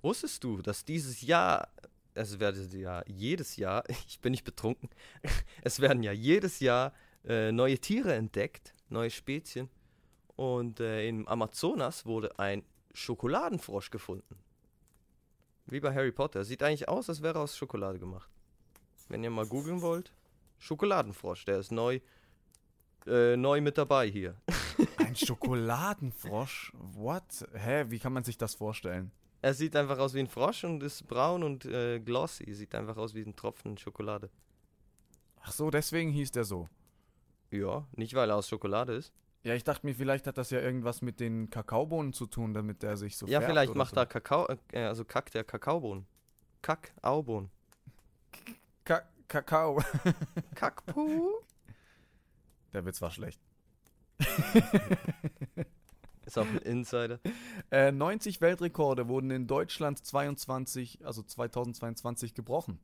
B: Wusstest du, dass dieses Jahr, es werden ja jedes Jahr, ich bin nicht betrunken, es werden ja jedes Jahr äh, neue Tiere entdeckt, neue Spezien. Und äh, im Amazonas wurde ein Schokoladenfrosch gefunden. Wie bei Harry Potter. Sieht eigentlich aus, als wäre er aus Schokolade gemacht. Wenn ihr mal googeln wollt, Schokoladenfrosch, der ist neu, äh, neu mit dabei hier.
A: Ein Schokoladenfrosch? What? Hä, wie kann man sich das vorstellen?
B: Er sieht einfach aus wie ein Frosch und ist braun und äh, glossy. Sieht einfach aus wie ein Tropfen Schokolade.
A: Ach so, deswegen hieß der so.
B: Ja, nicht weil er aus Schokolade ist.
A: Ja, ich dachte mir, vielleicht hat das ja irgendwas mit den Kakaobohnen zu tun, damit der sich so
B: ja, vielleicht macht
A: so.
B: da Kakao, äh, also kackt der Kakaobohnen. Kakaobohnen.
A: Ka Kakao.
B: Kackpuh.
A: Der Witz war schlecht.
B: Ist auch ein Insider.
A: Äh, 90 Weltrekorde wurden in Deutschland 22, also 2022 gebrochen.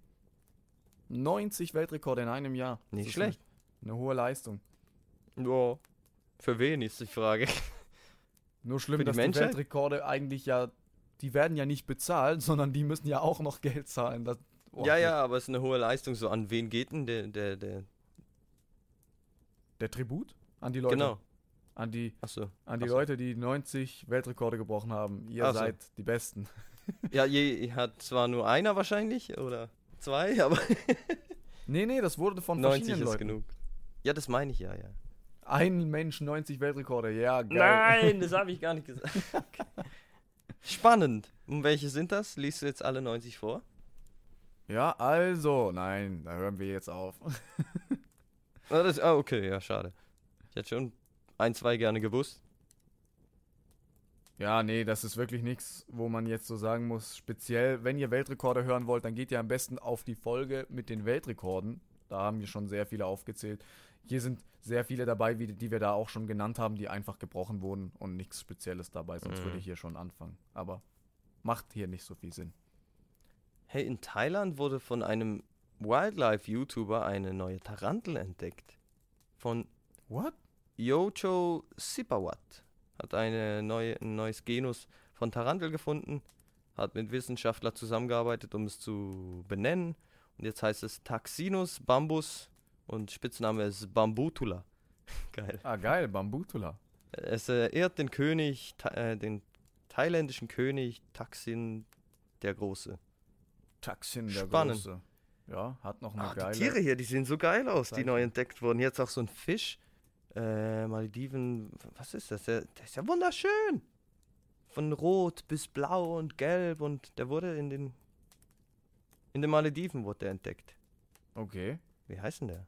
A: 90 Weltrekorde in einem Jahr.
B: Nicht schlecht.
A: Eine, eine hohe Leistung.
B: Ja. Für wen ist die Frage?
A: Nur schlimm,
B: die
A: dass die
B: Menschheit?
A: Weltrekorde eigentlich ja, die werden ja nicht bezahlt, sondern die müssen ja auch noch Geld zahlen. Das, oh,
B: ja, ja, aber es ist eine hohe Leistung. So an wen geht denn der, der, der
A: Der Tribut an die Leute.
B: Genau.
A: An die,
B: Achso.
A: an die
B: so.
A: Leute, die 90 Weltrekorde gebrochen haben. Ihr
B: Ach so.
A: seid die Besten.
B: Ja, je, hat zwar nur einer wahrscheinlich oder zwei, aber
A: Nee, nee, das wurde von
B: 90
A: verschiedenen
B: ist
A: Leuten.
B: genug. Ja, das meine ich ja, ja.
A: Ein Mensch 90 Weltrekorde, ja, geil.
B: Nein, das habe ich gar nicht gesagt. Spannend. Und welche sind das? Liest du jetzt alle 90 vor?
A: Ja, also, nein, da hören wir jetzt auf.
B: Ah, das, ah, okay, ja, schade. Ich hätte schon ein, zwei gerne gewusst.
A: Ja, nee, das ist wirklich nichts, wo man jetzt so sagen muss, speziell, wenn ihr Weltrekorde hören wollt, dann geht ihr am besten auf die Folge mit den Weltrekorden. Da haben wir schon sehr viele aufgezählt. Hier sind sehr viele dabei, die wir da auch schon genannt haben, die einfach gebrochen wurden und nichts Spezielles dabei, sonst
B: Mhm.
A: würde ich hier schon anfangen. Aber macht hier nicht so viel Sinn.
B: Hey, in Thailand wurde von einem Wildlife-YouTuber eine neue Tarantel entdeckt. Von
A: What?
B: Yocho Sipawat. Hat eine neue, ein neues Genus von Tarantel gefunden, hat mit Wissenschaftlern zusammengearbeitet, um es zu benennen. Und jetzt heißt es Taxinus bambus und Spitzname ist Bambutula. Geil.
A: Ah, geil, Bambutula.
B: Es äh, ehrt den König, äh, den thailändischen König Taksin der Große.
A: Taxin der
B: Spannend.
A: Große. Ja, hat noch eine
B: Ah,
A: geile.
B: die Tiere hier, die sehen so geil aus, die
A: Zeichnung.
B: neu entdeckt wurden. Jetzt auch so ein Fisch. Äh, Malediven, was ist das? Der, der ist ja wunderschön. Von rot bis blau und gelb und der wurde in den in den Malediven wurde der entdeckt.
A: Okay.
B: Wie heißt denn der?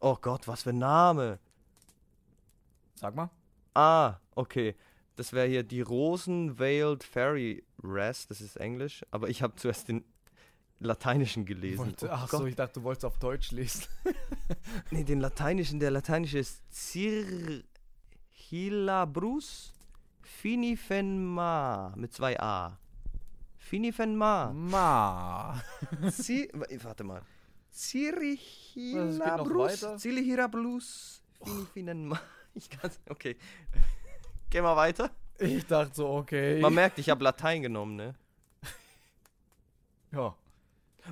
B: Oh Gott, was für ein Name.
A: Sag mal.
B: Ah, okay. Das wäre hier die Rosen-Veiled Fairy Wrasse, das ist Englisch, aber ich habe zuerst den lateinischen gelesen.
A: Wollte,
B: Oh
A: ach
B: Gott.
A: so, ich dachte, du wolltest auf Deutsch lesen.
B: Nee, den lateinischen, der lateinische ist Cirhilabrus finifenma mit zwei A. Finifenma.
A: Ma.
B: Warte mal. Cirhilabrus.
A: weiter?
B: Cirhilabrus finifenma. Ich kann's. Okay. Geh mal weiter.
A: Ich dachte so, okay.
B: Man merkt, ich habe Latein genommen, ne?
A: ja.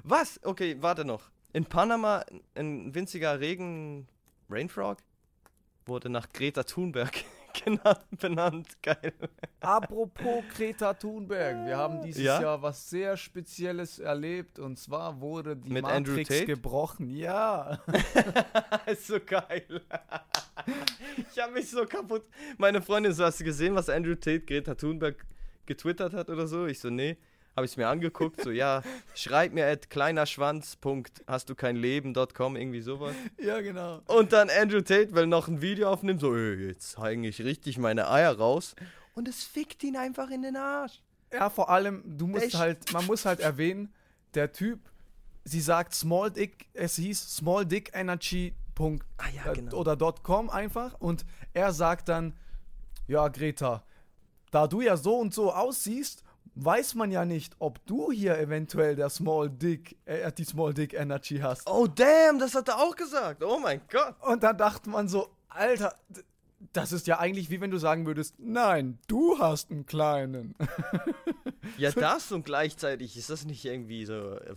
B: Was? Okay, warte noch. In Panama ein winziger Regen Rainfrog wurde nach Greta Thunberg genannt, benannt. Geil.
A: Apropos Greta Thunberg, wir haben dieses
B: Ja?
A: Jahr was sehr Spezielles erlebt und zwar wurde die
B: Mit
A: Matrix gebrochen. Ja.
B: ist so geil. ich habe mich so kaputt. Meine Freundin so, hast du gesehen, was Andrew Tate Greta Thunberg getwittert hat oder so? Ich so, nee. Habe ich es mir angeguckt, so, ja, schreib mir at kleinerschwanz. Hast du kein Leben.com, irgendwie sowas.
A: Ja, genau.
B: Und dann Andrew Tate will noch ein Video aufnehmen, so, ey, jetzt zeige ich richtig meine Eier raus. Und es fickt ihn einfach in den Arsch.
A: Ja, vor allem, du musst
B: Echt?
A: halt, man muss halt erwähnen, der Typ, sie sagt Small Dick, es hieß Small Dick Energy.
B: Ah ja,
A: äh,
B: genau.
A: oder .com einfach und er sagt dann, ja Greta, da du ja so und so aussiehst, weiß man ja nicht, ob du hier eventuell der Small Dick, äh, die Small Dick Energy hast.
B: Oh, damn, das hat er auch gesagt. Oh mein Gott.
A: Und dann dachte man so, Alter, das ist ja eigentlich wie wenn du sagen würdest, nein, du hast einen kleinen.
B: Ja, das und gleichzeitig ist das nicht irgendwie so. äh,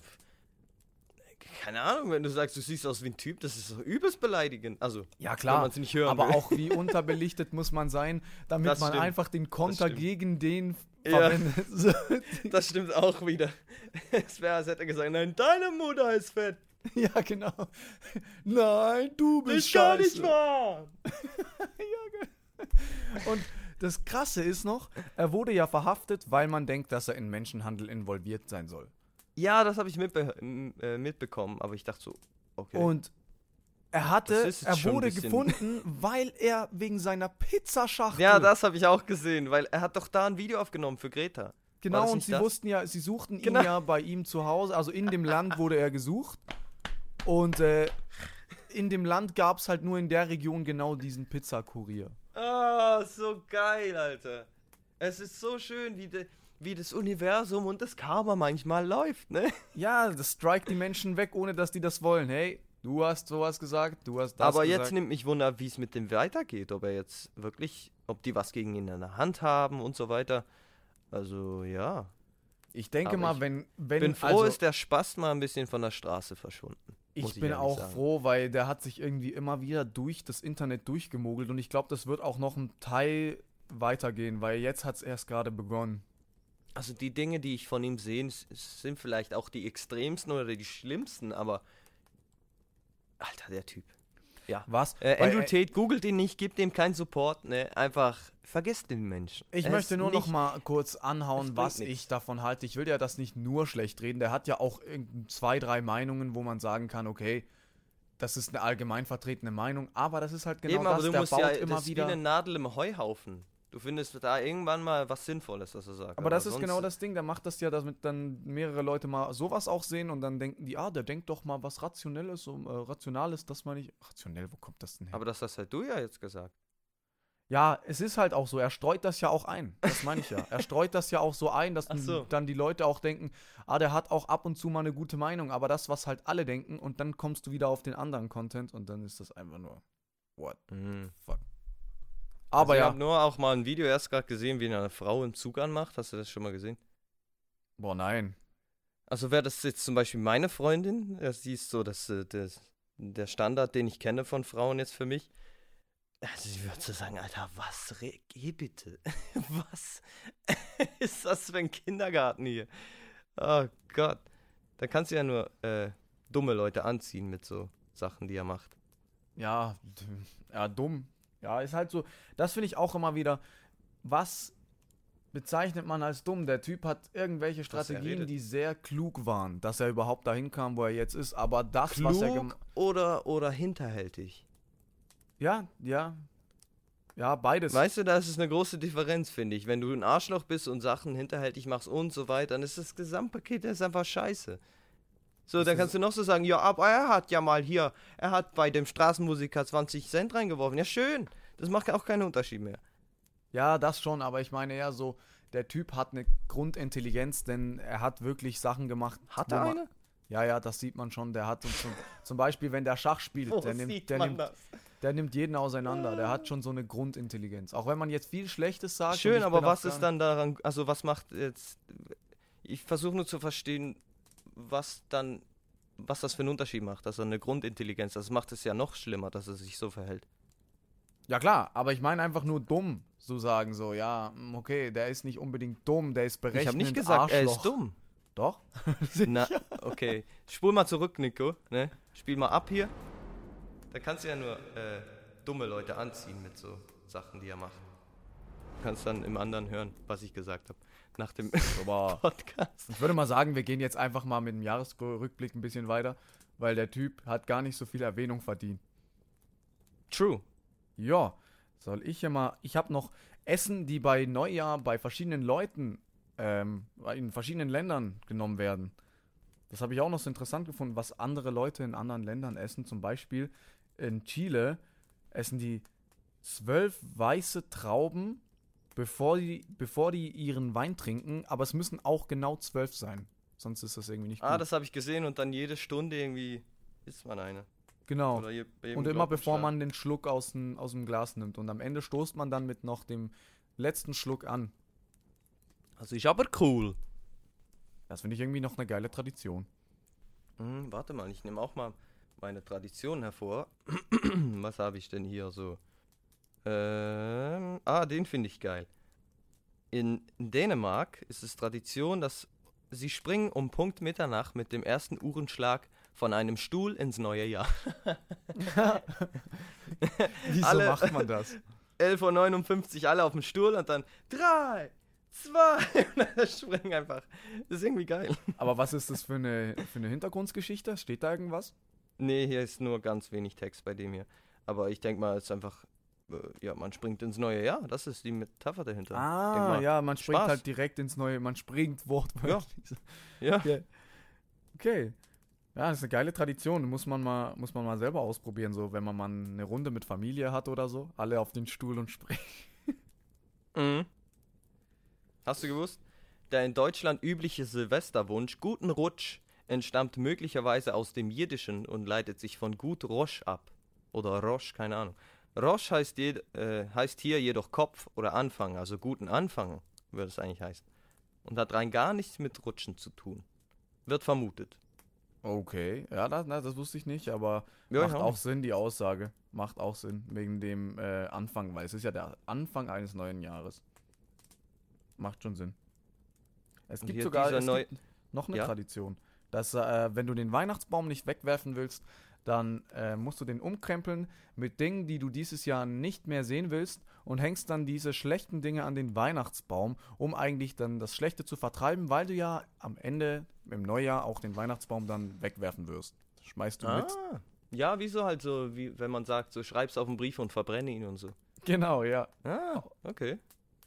B: Keine Ahnung, wenn du sagst, du siehst aus wie ein Typ, das ist so übelst beleidigend. Also,
A: Ja klar,
B: nicht hören
A: aber
B: will.
A: auch wie unterbelichtet muss man sein, damit
B: Das
A: man
B: stimmt.
A: einfach den Konter gegen den. Verwendet. So,
B: Das stimmt auch wieder. Es wäre, als hätte er gesagt, nein, deine Mutter ist fett.
A: ja, genau. Nein, du bist
B: ist gar nicht wahr.
A: Und das Krasse ist noch, er wurde ja verhaftet, weil man denkt, dass er in Menschenhandel involviert sein soll.
B: Ja, das habe ich mitbe äh, mitbekommen, aber ich dachte so, okay.
A: Und er hatte, er wurde gefunden, weil er wegen seiner Pizzaschachtel.
B: ja, das habe ich auch gesehen, weil er hat doch da ein Video aufgenommen für Greta.
A: Genau, und sie
B: das?
A: wussten ja, sie suchten
B: Genau.
A: ihn ja bei ihm zu Hause, also in dem Land wurde er gesucht. Und äh, in dem Land gab es halt nur in der Region genau diesen Pizzakurier.
B: Ah, so geil, Alter. Es ist so schön, wie, de, wie das Universum und das Karma manchmal läuft, ne?
A: Ja, das strikt die Menschen weg, ohne dass die das wollen. Hey, du hast sowas gesagt, du hast das
B: Aber
A: gesagt.
B: jetzt nimmt mich Wunder, wie es mit dem weitergeht. Ob er jetzt wirklich, ob die was gegen ihn in der Hand haben und so weiter. Also, ja.
A: ich denke
B: aber
A: mal,
B: ich
A: wenn, wenn
B: bin froh,
A: also,
B: ist der Spaß mal ein bisschen von der Straße verschwunden.
A: Ich
B: ich
A: bin auch
B: sagen.
A: froh, weil der hat sich irgendwie immer wieder durch das Internet durchgemogelt und ich glaube, das wird auch noch ein Teil weitergehen, weil jetzt hat es erst gerade begonnen.
B: Also die Dinge, die ich von ihm sehe, sind vielleicht auch die extremsten oder die schlimmsten, aber Alter, der Typ. Ja.
A: Was?
B: Äh, Andrew Tate, googelt ihn nicht, gibt ihm keinen Support, ne? Einfach vergesst den Menschen.
A: Ich
B: Er
A: möchte nur noch mal kurz
B: es
A: anhauen, was ich davon halte. Ich will ja das nicht nur schlecht reden. Der hat ja auch zwei, drei Meinungen, wo man sagen kann, okay, das ist eine allgemein vertretene Meinung, aber das ist halt genau
B: Eben,
A: das,
B: aber du
A: der
B: musst
A: baut
B: ja,
A: immer
B: das ist
A: wieder.
B: wie eine Nadel im Heuhaufen. Du findest da irgendwann mal was Sinnvolles, was er sagt.
A: aber das ist genau das Ding, der macht das ja, damit dann mehrere Leute mal sowas auch sehen und dann denken die, ah, der denkt doch mal was Rationelles, um, äh, Rationales, das meine ich. Rationell, wo kommt das denn her?
B: Aber das hast halt du ja jetzt gesagt.
A: Ja, es ist halt auch so, er streut das ja auch ein. Das meine ich ja. Er streut das ja auch so ein, dass
B: so.
A: dann die Leute auch denken, ah, der hat auch ab und zu mal eine gute Meinung, aber das, was halt alle denken, und dann kommst du wieder auf den anderen Content und dann ist das einfach nur. What?
B: Aber
A: Aber
B: also Ich
A: ja.
B: habe nur auch mal ein Video erst gerade gesehen, wie eine Frau im Zug anmacht. Hast du das schon mal gesehen?
A: Boah, nein.
B: Also wäre das jetzt zum Beispiel meine Freundin, ja, sie ist so das, äh, das, der Standard, den ich kenne von Frauen jetzt für mich. Also sie würde so sagen, Alter, was, geh bitte. was ist das für ein Kindergarten hier? Oh Gott. Da kannst du ja nur äh, dumme Leute anziehen mit so Sachen, die er macht.
A: Ja, ja, dumm. Ja, ist halt so. Das finde ich auch immer wieder. Was bezeichnet man als dumm? Der Typ hat irgendwelche Strategien, die sehr klug waren, dass er überhaupt dahin kam, wo er jetzt ist. Aber das, was er
B: Klug
A: gemacht
B: oder, oder hinterhältig?
A: Ja, ja. Ja, beides.
B: Weißt du, da ist es eine große Differenz, finde ich. Wenn du ein Arschloch bist und Sachen hinterhältig machst und so weiter, dann ist das Gesamtpaket das ist einfach scheiße. So, dann kannst du noch so sagen, ja, aber er hat ja mal hier, er hat bei dem Straßenmusiker 20 Cent reingeworfen. Ja, schön. Das macht auch keinen Unterschied mehr.
A: Ja, das schon, aber ich meine eher so, der Typ hat eine Grundintelligenz, denn er hat wirklich Sachen gemacht.
B: Hat er
A: man-
B: eine?
A: Ja, ja, das sieht man schon. Der hat zum, zum Beispiel, wenn der Schach spielt, der, nimmt, der, nimmt, der nimmt jeden auseinander. Der hat schon so eine Grundintelligenz. Auch wenn man jetzt viel Schlechtes sagt.
B: Schön, aber was ist dann daran, also was macht jetzt, ich versuche nur zu verstehen, was dann, was das für einen Unterschied macht, also eine Grundintelligenz, das macht es ja noch schlimmer, dass er sich so verhält.
A: Ja klar, aber ich meine einfach nur dumm zu sagen so, ja, mm, okay, der ist nicht unbedingt dumm, der ist berechnend.
B: Ich habe nicht gesagt, er ist
A: Arschloch.
B: dumm.
A: Doch?
B: Na, okay. Spul mal zurück, Nico. Ne? Spiel mal ab hier. Da kannst du ja nur äh, dumme Leute anziehen mit so Sachen, die er macht. Du kannst dann im anderen hören, was ich gesagt habe. Nach dem Podcast.
A: ich würde mal sagen, wir gehen jetzt einfach mal mit dem Jahresrückblick ein bisschen weiter, weil der Typ hat gar nicht so viel Erwähnung verdient.
B: True.
A: Ja, soll ich ja mal. Ich habe noch Essen, die bei Neujahr bei verschiedenen Leuten ähm, in verschiedenen Ländern genommen werden. Das habe ich auch noch so interessant gefunden, was andere Leute in anderen Ländern essen. Zum Beispiel in Chile essen die zwölf weiße Trauben, bevor die, bevor die ihren Wein trinken. Aber es müssen auch genau zwölf sein. Sonst ist das irgendwie nicht
B: Ah,
A: gut.
B: das habe ich gesehen und dann jede Stunde irgendwie isst man eine.
A: genau.
B: Oder je-
A: Und immer bevor man den Schluck aus dem, aus dem Glas nimmt. Und am Ende stoßt man dann mit noch dem letzten Schluck an.
B: Also ist aber cool.
A: Das finde ich irgendwie noch eine geile Tradition.
B: Hm, warte mal, ich nehme auch mal meine Tradition hervor. Was habe ich denn hier so? Ähm, ah, den finde ich geil. In Dänemark ist es Tradition, dass sie springen um Punkt Mitternacht mit dem ersten Uhrenschlag von einem Stuhl ins neue Jahr.
A: Wieso
B: Alle-
A: macht man das?
B: 11.59 Uhr alle auf dem Stuhl und dann 3, 2 und dann springen einfach. Das ist irgendwie geil.
A: Aber was ist das für eine, für eine Hintergrundgeschichte? Steht da irgendwas?
B: Nee, hier ist nur ganz wenig Text bei dem hier. Aber ich denke mal, es ist einfach, ja, man springt ins neue Jahr. Das ist die Metapher dahinter.
A: Ah, ja, man springt
B: Spaß.
A: halt direkt ins neue, man springt wortwörtlich.
B: Ja.
A: Okay. okay. Ja, das ist eine geile Tradition. Muss man mal, muss man mal selber ausprobieren, so wenn man mal eine Runde mit Familie hat oder so. Alle auf den Stuhl und springen.
B: Mhm. Hast du gewusst? Der in Deutschland übliche Silvesterwunsch Guten Rutsch entstammt möglicherweise aus dem Jiddischen und leitet sich von Gut Rosch ab. Oder Rosch, keine Ahnung. Rosch heißt, jed, äh, heißt hier jedoch Kopf oder Anfang, also guten Anfang, würde es eigentlich heißen. Und hat rein gar nichts mit Rutschen zu tun. Wird vermutet.
A: Okay, ja, das, na, das wusste ich nicht, aber
B: Ja,
A: macht
B: auch nicht.
A: Sinn, die Aussage. Macht auch Sinn, wegen dem äh, Anfang, weil es ist ja der Anfang eines neuen Jahres. Macht schon Sinn. Es
B: Und
A: gibt sogar es gibt noch eine
B: Ja?
A: Tradition, dass äh, wenn du den Weihnachtsbaum nicht wegwerfen willst, dann äh, musst du den umkrempeln mit Dingen, die du dieses Jahr nicht mehr sehen willst und hängst dann diese schlechten Dinge an den Weihnachtsbaum, um eigentlich dann das Schlechte zu vertreiben, weil du ja am Ende im Neujahr auch den Weihnachtsbaum dann wegwerfen wirst. Schmeißt du mit.
B: Ah. Ja, wieso halt so, wie wenn man sagt, so schreib's auf einen Brief und verbrenne ihn und so.
A: Genau, ja.
B: Ah, okay.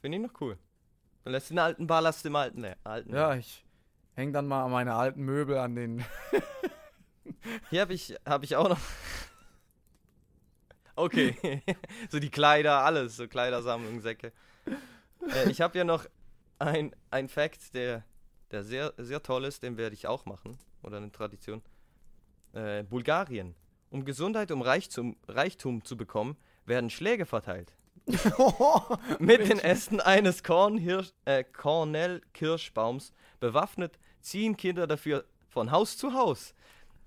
B: Finde ich noch cool. Dann lässt den alten Ballast im alten. Ne, alten
A: Ja, ich häng dann mal meine alten Möbel an den.
B: Hier habe ich, hab ich auch noch. Okay. so die Kleider, alles. So Kleidersammlung, Säcke. Äh, ich habe ja noch ein, ein Fact, der, der sehr, sehr toll ist. Den werde ich auch machen. Oder eine Tradition. Äh, Bulgarien. Um Gesundheit, um Reichtum, Reichtum zu bekommen, werden Schläge verteilt. Mit den Ästen eines Kornhirsch, äh, Kornell-Kirschbaums bewaffnet ziehen Kinder dafür von Haus zu Haus.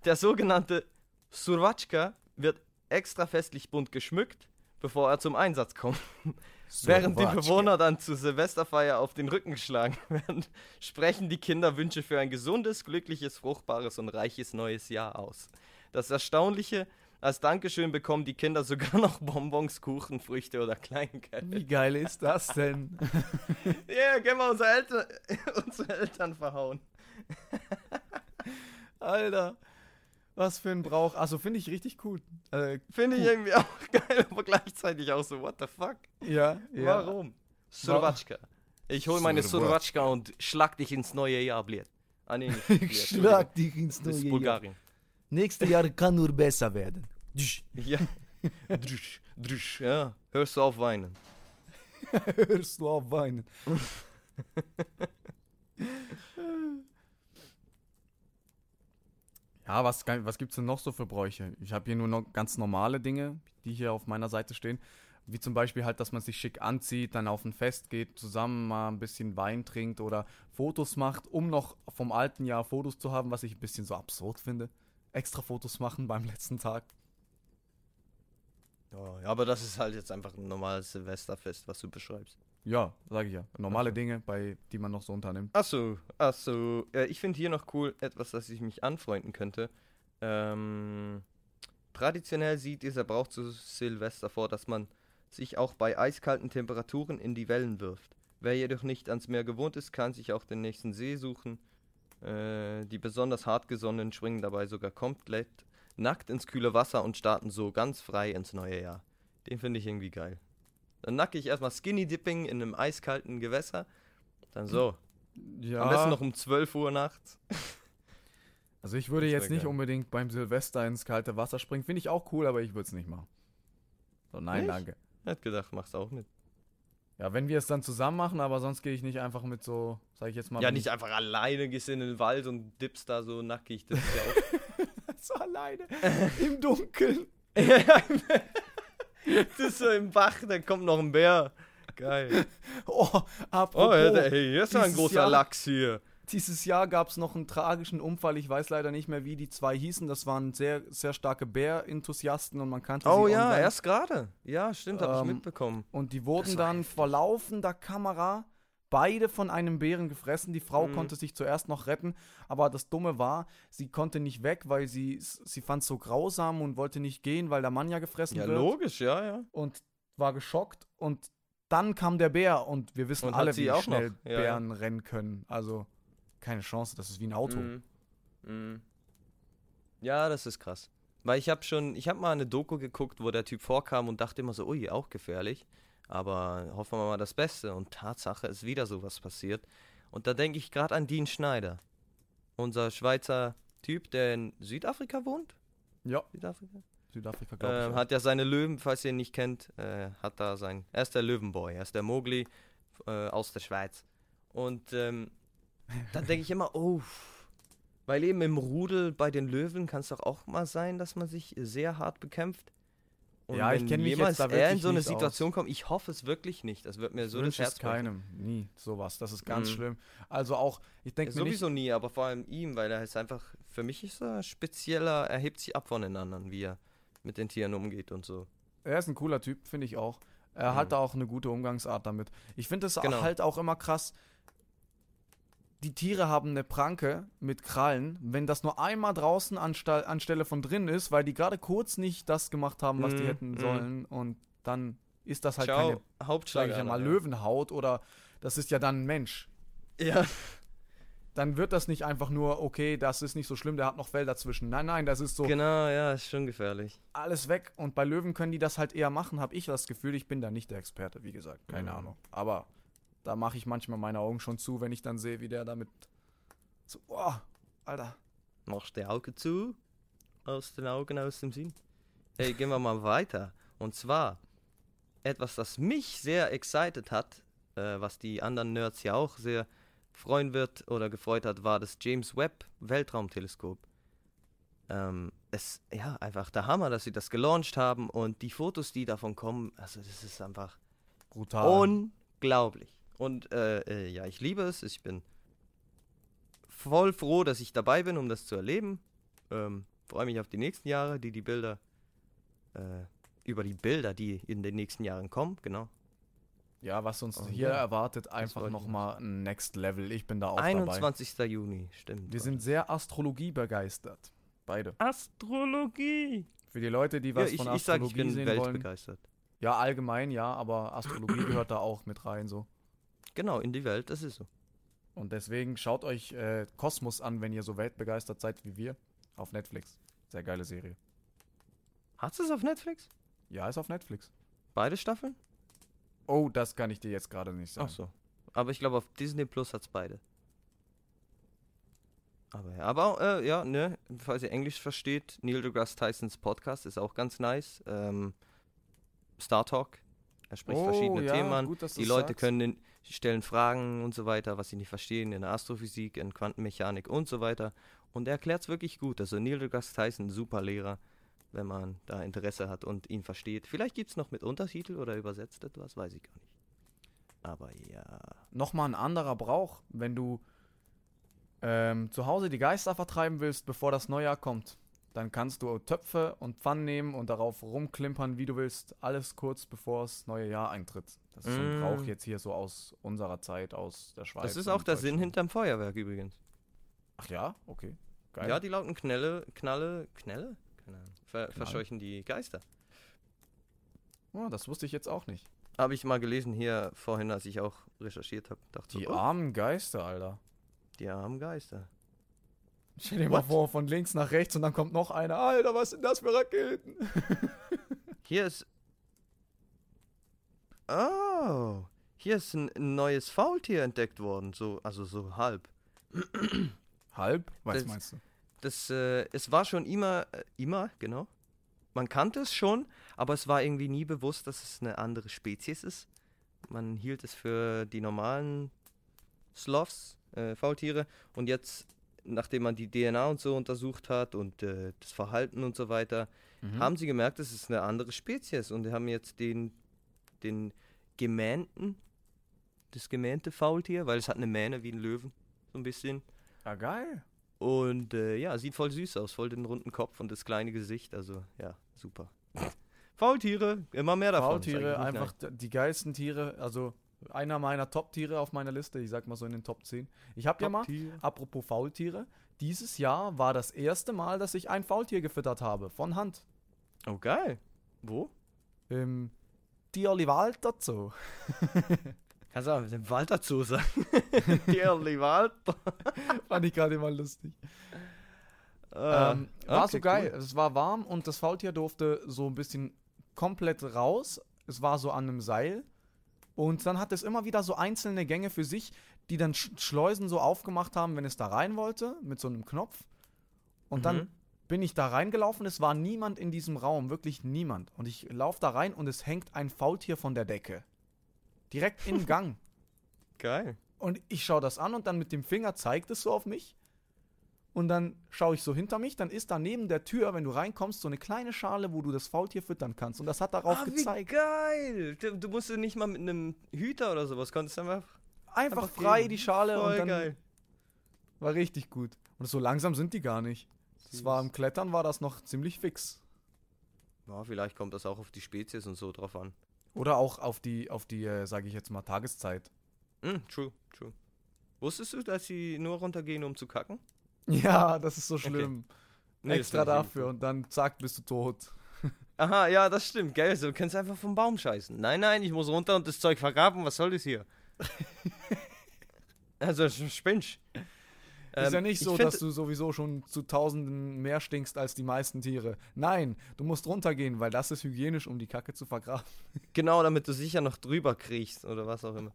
B: Der sogenannte Survatschka wird extra festlich bunt geschmückt, bevor er zum Einsatz kommt. Während die Bewohner dann zur Silvesterfeier auf den Rücken geschlagen werden, sprechen die Kinder Wünsche für ein gesundes, glückliches, fruchtbares und reiches neues Jahr aus. Das Erstaunliche, als Dankeschön bekommen die Kinder sogar noch Bonbons, Kuchen, Früchte oder Kleingeld.
A: Wie geil ist das denn?
B: Ja, yeah, können wir unsere Eltern, unsere Eltern verhauen.
A: Alter. Was für ein Brauch. Also finde ich richtig cool. Äh,
B: Finde ich irgendwie auch geil, aber gleichzeitig auch so, what the fuck?
A: ja, ja.
B: Warum? Survatschka. Ich hol meine
A: Survatschka.
B: Und schlag dich ins neue Jahr, Bliet. Ah, nee, nicht Bliet.
D: Schlag dich ins
B: Das ist
D: neue Jahr.
B: Bulgarien.
D: Nächstes Jahr kann nur besser werden.
B: Ja. drusch, drusch, ja. Hörst du auf weinen.
A: Hörst du auf weinen. Ja, was, was gibt es denn noch so für Bräuche? Ich habe hier nur noch ganz normale Dinge, die hier auf meiner Seite stehen. Wie zum Beispiel halt, dass man sich schick anzieht, dann auf ein Fest geht, zusammen mal ein bisschen Wein trinkt oder Fotos macht, um noch vom alten Jahr Fotos zu haben, was ich ein bisschen so absurd finde. Extra Fotos machen beim letzten Tag.
B: Ja, aber das ist halt jetzt einfach ein normales Silvesterfest, was du beschreibst.
A: Ja, sage ich ja. Normale
B: so.
A: Dinge, bei die man noch so unternimmt.
B: Achso, achso. Äh, ich finde hier noch cool etwas, das ich mich anfreunden könnte. Ähm, traditionell sieht dieser Brauch zu Silvester vor, dass man sich auch bei eiskalten Temperaturen in die Wellen wirft. Wer jedoch nicht ans Meer gewohnt ist, kann sich auch den nächsten See suchen. Äh, die besonders hartgesonnenen springen dabei sogar komplett nackt ins kühle Wasser und starten so ganz frei ins neue Jahr. Den finde ich irgendwie geil. Dann nacke ich erstmal Skinny Dipping in einem eiskalten Gewässer. Dann so.
A: Ja.
B: Am besten noch um 12 Uhr nachts.
A: Also ich würde jetzt nicht
B: geil.
A: unbedingt beim Silvester ins kalte Wasser springen. Finde ich auch cool, aber ich würde es nicht machen. So, nein,
B: Nicht?
A: danke.
B: Hätte gedacht, machst auch mit.
A: Ja, wenn wir es dann zusammen machen, aber sonst gehe ich nicht einfach mit so, sag ich jetzt mal.
B: Ja, nicht
A: ich-
B: einfach alleine gehst in den Wald und dippst da so nackig. Das ist ja auch.
A: so alleine im Dunkeln.
B: das ist so im Bach, da kommt noch ein Bär. Geil.
A: Oh, apropos,
B: Oh, hey, hier ist ein großer
A: Jahr-
B: Lachs hier.
A: dieses Jahr gab es noch einen tragischen Unfall. Ich weiß leider nicht mehr, wie die zwei hießen. Das waren sehr, sehr starke Bär-Enthusiasten und man kannte
B: Oh
A: sie
B: ja,
A: online.
B: erst gerade. Ja, stimmt, hab ich
A: Ähm,
B: mitbekommen.
A: Und die wurden dann vor laufender Kamera beide von einem Bären gefressen. Die Frau
B: Mhm.
A: konnte sich zuerst noch retten, aber das Dumme war, sie konnte nicht weg, weil sie sie fand es so grausam und wollte nicht gehen, weil der Mann ja gefressen
B: Ja,
A: wird.
B: logisch, ja, ja.
A: Und war geschockt und dann kam der Bär und wir wissen
B: Und
A: alle, wie
B: auch
A: schnell
B: noch. Ja, ja.
A: Bären rennen können. Also keine Chance, das ist wie ein Auto.
B: Mhm. Mhm. Ja, das ist krass. Weil ich habe schon, ich habe mal eine Doku geguckt, wo der Typ vorkam und dachte immer so, ui, auch gefährlich. Aber hoffen wir mal das Beste. Und Tatsache ist wieder sowas passiert. Und da denke ich gerade an Dean Schneider. Unser Schweizer Typ, der in Südafrika wohnt.
A: Ja,
B: Südafrika?
A: Südafrika, glaube ich.
B: Ähm,
A: auch.
B: hat ja seine Löwen, falls ihr ihn nicht kennt, äh, hat da sein. Er ist der Löwenboy, er ist der Mowgli äh, aus der Schweiz. Und ähm, dann denke ich immer, oh, weil eben im Rudel bei den Löwen kann es doch auch mal sein, dass man sich sehr hart bekämpft. Und
A: Ja, ich
B: wenn
A: kenn mich jetzt da
B: er in
A: wirklich
B: so eine Situation kommt, ich hoffe es wirklich nicht. Das wird mir so das
A: Wünsch
B: Herz
A: es keinem. Nie sowas. Das ist ganz
B: Mhm.
A: schlimm. Also auch, ich denke
B: brechen.
A: nicht,
B: Sowieso nie, aber vor allem ihm, weil er ist einfach, für mich ist er spezieller, er hebt sich ab von den anderen, wie er mit den Tieren umgeht und so.
A: er ist ein cooler Typ, finde ich auch. Er
B: Mhm.
A: hat auch eine gute Umgangsart damit. Ich finde es
B: Genau.
A: halt auch immer krass. Die Tiere haben eine Pranke mit Krallen. Wenn das nur einmal draußen anstell anstelle von drin ist, weil die gerade kurz nicht das gemacht haben, was die
B: Mhm,
A: hätten
B: mhm.
A: sollen, und dann ist das halt
B: Ciao,
A: keine,
B: Hauptschlag.
A: ich ja mal, Löwenhaut oder das ist ja dann ein Mensch.
B: Ja.
A: Dann wird das nicht einfach nur, okay, das ist nicht so schlimm, der hat noch Fell dazwischen. Nein, nein, das ist so
B: Genau, ja, ist schon gefährlich.
A: alles weg. Und bei Löwen können die das halt eher machen, habe ich das Gefühl. Ich bin da nicht der Experte, wie gesagt, keine
B: Mhm.
A: Ahnung. Aber da mache ich manchmal meine Augen schon zu, wenn ich dann sehe, wie der damit so, boah, Alter.
B: Machst die Augen zu, aus den Augen, aus dem Sinn. Hey, gehen wir mal weiter. Und zwar etwas, das mich sehr excited hat, äh, was die anderen Nerds ja auch sehr freuen wird oder gefreut hat, war das James Webb Weltraumteleskop. Ähm, es, ja, einfach der Hammer, dass sie das gelauncht haben und die Fotos, die davon kommen, also das ist einfach
A: Brutal.
B: Unglaublich. Und äh, äh, ja, ich liebe es. Ich bin voll froh, dass ich dabei bin, um das zu erleben. Ähm, Freue mich auf die nächsten Jahre, die die Bilder äh, über die Bilder, die in den nächsten Jahren kommen. Genau.
A: ja, was uns
B: Oh,
A: hier
B: ja.
A: erwartet, einfach
B: ich
A: nochmal ein Next Level. Ich bin da auch dabei.
B: 21. Juni, stimmt.
A: Wir sind sehr Astrologie begeistert. Beide.
B: Astrologie.
A: Für die Leute, die
B: Ja,
A: was
B: ich,
A: von
B: ich sage,
A: Astrologie
B: ich bin
A: sehen wollen.
B: weltbegeistert.
A: Ja, allgemein ja, aber Astrologie gehört da auch mit rein so.
B: Genau, in die Welt, das ist so.
A: Und deswegen schaut euch äh, Kosmos an, wenn ihr so weltbegeistert seid wie wir. Auf Netflix. Sehr geile Serie.
B: Hast du es auf Netflix?
A: Ja, ist auf Netflix.
B: Beide Staffeln?
A: Oh, das kann ich dir jetzt gerade nicht sagen.
B: Ach so. Aber ich glaube, auf Disney Plus hat es beide. Aber ja, aber äh, ja, ne, falls ihr Englisch versteht, Neil deGrasse Tysons Podcast ist auch ganz nice. Ähm, Star Talk. Er spricht
A: Oh,
B: verschiedene
A: ja,
B: Themen an. Die Leute
A: sagst.
B: können stellen Fragen und so weiter, was sie nicht verstehen in der Astrophysik, in Quantenmechanik und so weiter. Und er erklärt es wirklich gut. Also Neil deGrasse Tyson, super Lehrer, wenn man da Interesse hat und ihn versteht. Vielleicht gibt es noch mit Untertitel oder übersetzt etwas, weiß ich gar nicht. Aber ja.
A: Nochmal ein anderer Brauch, wenn du ähm, zu Hause die Geister vertreiben willst, bevor das Neujahr kommt. Dann kannst du Töpfe und Pfannen nehmen und darauf rumklimpern, wie du willst. Alles kurz bevor das neue Jahr eintritt. Das ist so ein
B: Mm.
A: Brauch jetzt hier so aus unserer Zeit, aus der Schweiz.
B: Das ist auch der Sinn hinterm Feuerwerk übrigens.
A: Ach ja? Okay. Geil.
B: Ja, die lauten Knelle, Knalle, Knelle? Keine Ahnung. Ver
A: Knall.
B: verscheuchen die Geister.
A: Oh, das wusste ich jetzt auch nicht.
B: Habe ich mal gelesen hier vorhin, als ich auch recherchiert habe. Dachte
A: Die
B: so, oh,
A: armen Geister, Alter.
B: die armen Geister.
A: Stell dir mal vor, von links nach rechts und dann kommt noch einer. Alter, was sind das für Raketen?
B: Hier ist. Oh, hier ist ein, ein neues Faultier entdeckt worden. So, also so halb.
A: Halb? Was
B: Das-
A: meinst du?
B: Das, äh, es war schon immer, äh, immer, genau. Man kannte es schon, aber es war irgendwie nie bewusst, dass es eine andere Spezies ist. Man hielt es für die normalen Sloths, äh, Faultiere. Und jetzt, nachdem man die DNA und so untersucht hat und äh, das Verhalten und so weiter,
A: Mhm.
B: haben sie gemerkt, es ist eine andere Spezies. Und haben jetzt den, den gemähnten, das gemähnte Faultier, weil es hat eine Mähne wie ein Löwen, so ein bisschen.
A: Ja, geil.
B: Und äh, ja, sieht voll süß aus, voll den runden Kopf und das kleine Gesicht. Also ja, super. Faultiere, immer mehr davon.
A: Faultiere, einfach d- die geilsten Tiere. Also einer meiner Top-Tiere auf meiner Liste. Ich sag mal so in den Top 10. Ich hab ja mal, apropos Faultiere, dieses Jahr war das erste Mal, dass ich ein Faultier gefüttert habe. Von Hand.
B: Oh, geil. Wo?
A: Im Tierli Walter Zoo.
B: Kannst du auch dem Walter zu sagen? Tierli Walter.
A: Fand ich gerade mal lustig.
B: Ah,
A: ähm, war
B: okay,
A: so geil.
B: cool.
A: Es war warm und das Faultier durfte so ein bisschen komplett raus. Es war so an einem Seil. Und dann hat es immer wieder so einzelne Gänge für sich, die dann Sch Schleusen so aufgemacht haben, wenn es da rein wollte, mit so einem Knopf. Und dann
B: Mhm.
A: bin ich da reingelaufen. Es war niemand in diesem Raum, wirklich niemand. Und ich laufe da rein und es hängt ein Faultier von der Decke. Direkt im Gang.
B: Geil.
A: Und ich schaue das an und dann mit dem Finger zeigt es so auf mich. Und dann schaue ich so hinter mich, dann ist da neben der Tür, wenn du reinkommst, so eine kleine Schale, wo du das Faultier füttern kannst. Und das hat darauf
B: ah, wie
A: gezeigt.
B: geil. Du, du musst nicht mal mit einem Hüter oder sowas, konntest einfach
A: Einfach,
B: einfach
A: frei
B: geben.
A: die Schale
B: Voll
A: und dann
B: geil.
A: war richtig gut. Und so langsam sind die gar nicht. Es war im Klettern war das noch ziemlich fix.
B: Ja, vielleicht kommt das auch auf die Spezies und so drauf an.
A: Oder auch auf die, auf die, äh, sage ich jetzt mal, Tageszeit.
B: Hm, true, true. Wusstest du, dass sie nur runtergehen, um zu kacken?
A: Ja, das ist so schlimm.
B: Nee, das
A: Extra dafür und dann zack, bist du tot.
B: Aha, ja, das stimmt, gell? So, du kannst einfach vom Baum scheißen. Nein, nein, ich muss runter und das Zeug vergraben. Was soll das hier? also, sch- spinnst.
A: ist ja
B: Ähm,
A: nicht
B: ich
A: so, dass du sowieso schon zu Tausenden mehr stinkst als die meisten Tiere. Nein, du musst runtergehen, weil das ist hygienisch, um die Kacke zu vergraben.
B: Genau, damit du sicher noch drüber kriechst oder was auch immer.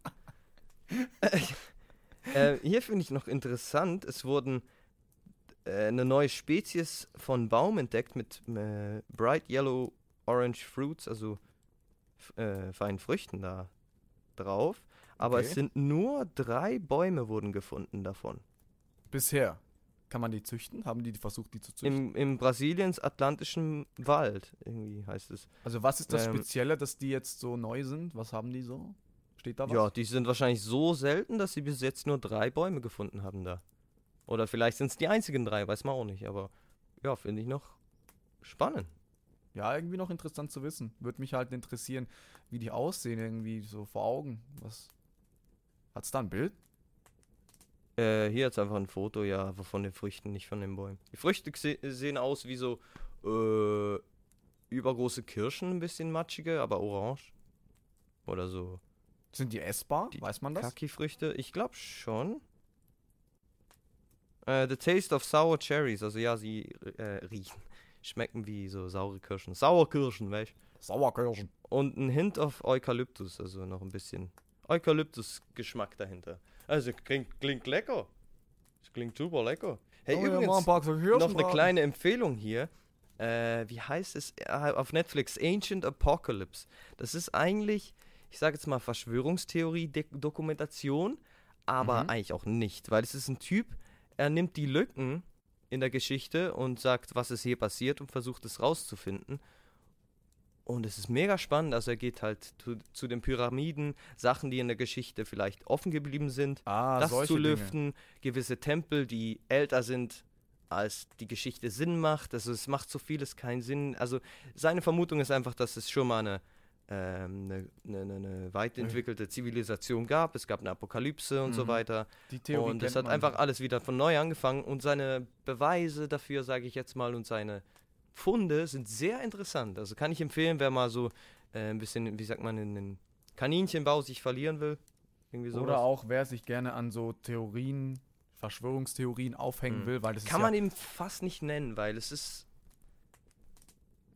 B: äh, hier finde ich noch interessant, es wurden äh, eine neue Spezies von Baum entdeckt mit äh, Bright Yellow Orange Fruits, also äh, feinen Früchten da drauf. Aber
A: Okay.
B: es sind nur drei Bäume wurden gefunden davon.
A: Bisher. Kann man die züchten? Haben die versucht, die zu züchten?
B: Im, Im Brasiliens Atlantischen Wald, irgendwie heißt es.
A: also was ist das
B: ähm,
A: Spezielle, dass die jetzt so neu sind? Was haben die so? Steht da was?
B: Ja, die sind wahrscheinlich so selten, dass sie bis jetzt nur drei Bäume gefunden haben da. Oder vielleicht sind es die einzigen drei, weiß man auch nicht. Aber ja, finde ich noch spannend.
A: Ja, irgendwie noch interessant zu wissen. Würde mich halt interessieren, wie die aussehen, irgendwie so vor Augen. Was. Hat's da ein Bild?
B: Äh, hier jetzt einfach ein Foto, ja, aber von den Früchten, nicht von den Bäumen. Die Früchte se sehen aus wie so äh, übergroße Kirschen, ein bisschen matschige, aber orange. Oder so
A: Sind die essbar?
B: Die
A: Weiß man das?
B: Kaki-Früchte. Ich glaube schon. Äh, the taste of sour cherries, also ja, sie äh, riechen, schmecken wie so saure Kirschen. Sauerkirschen, weißt
A: Sauerkirschen.
B: Und ein Hint of Eukalyptus, also noch ein bisschen Eukalyptus-Geschmack dahinter. Also klingt, klingt lecker. Es klingt super lecker. Hey,
A: Oh ja,
B: übrigens,
A: Kirschen
B: noch eine kleine Empfehlung hier. Äh, wie heißt es äh, auf Netflix? Ancient Apocalypse. Das ist eigentlich, ich sage jetzt mal Verschwörungstheorie-Dokumentation, aber
A: Mhm.
B: eigentlich auch nicht, weil es ist ein Typ, er nimmt die Lücken in der Geschichte und sagt, was ist hier passiert und versucht es rauszufinden. Und es ist mega spannend, also er geht halt zu, zu den Pyramiden, Sachen, die in der Geschichte vielleicht offen geblieben sind,
A: Ah,
B: das zu
A: Dinge.
B: lüften, gewisse Tempel, die älter sind, als die Geschichte Sinn macht. Also es macht so vieles keinen Sinn. Also seine Vermutung ist einfach, dass es schon mal eine, eine, eine, eine weit entwickelte Zivilisation gab. Es gab eine Apokalypse und so
A: Mhm.
B: weiter.
A: Die Theorie
B: und es hat einfach alles wieder von neu angefangen. Und seine Beweise dafür, sage ich jetzt mal, und seine Funde sind sehr interessant. Also kann ich empfehlen, wer mal so äh, ein bisschen, wie sagt man, in den Kaninchenbau sich verlieren will.
A: Oder auch, wer sich gerne an so Theorien, Verschwörungstheorien aufhängen
B: Mhm.
A: will, weil das
B: Kann man
A: ja,
B: eben fast nicht nennen, weil es ist.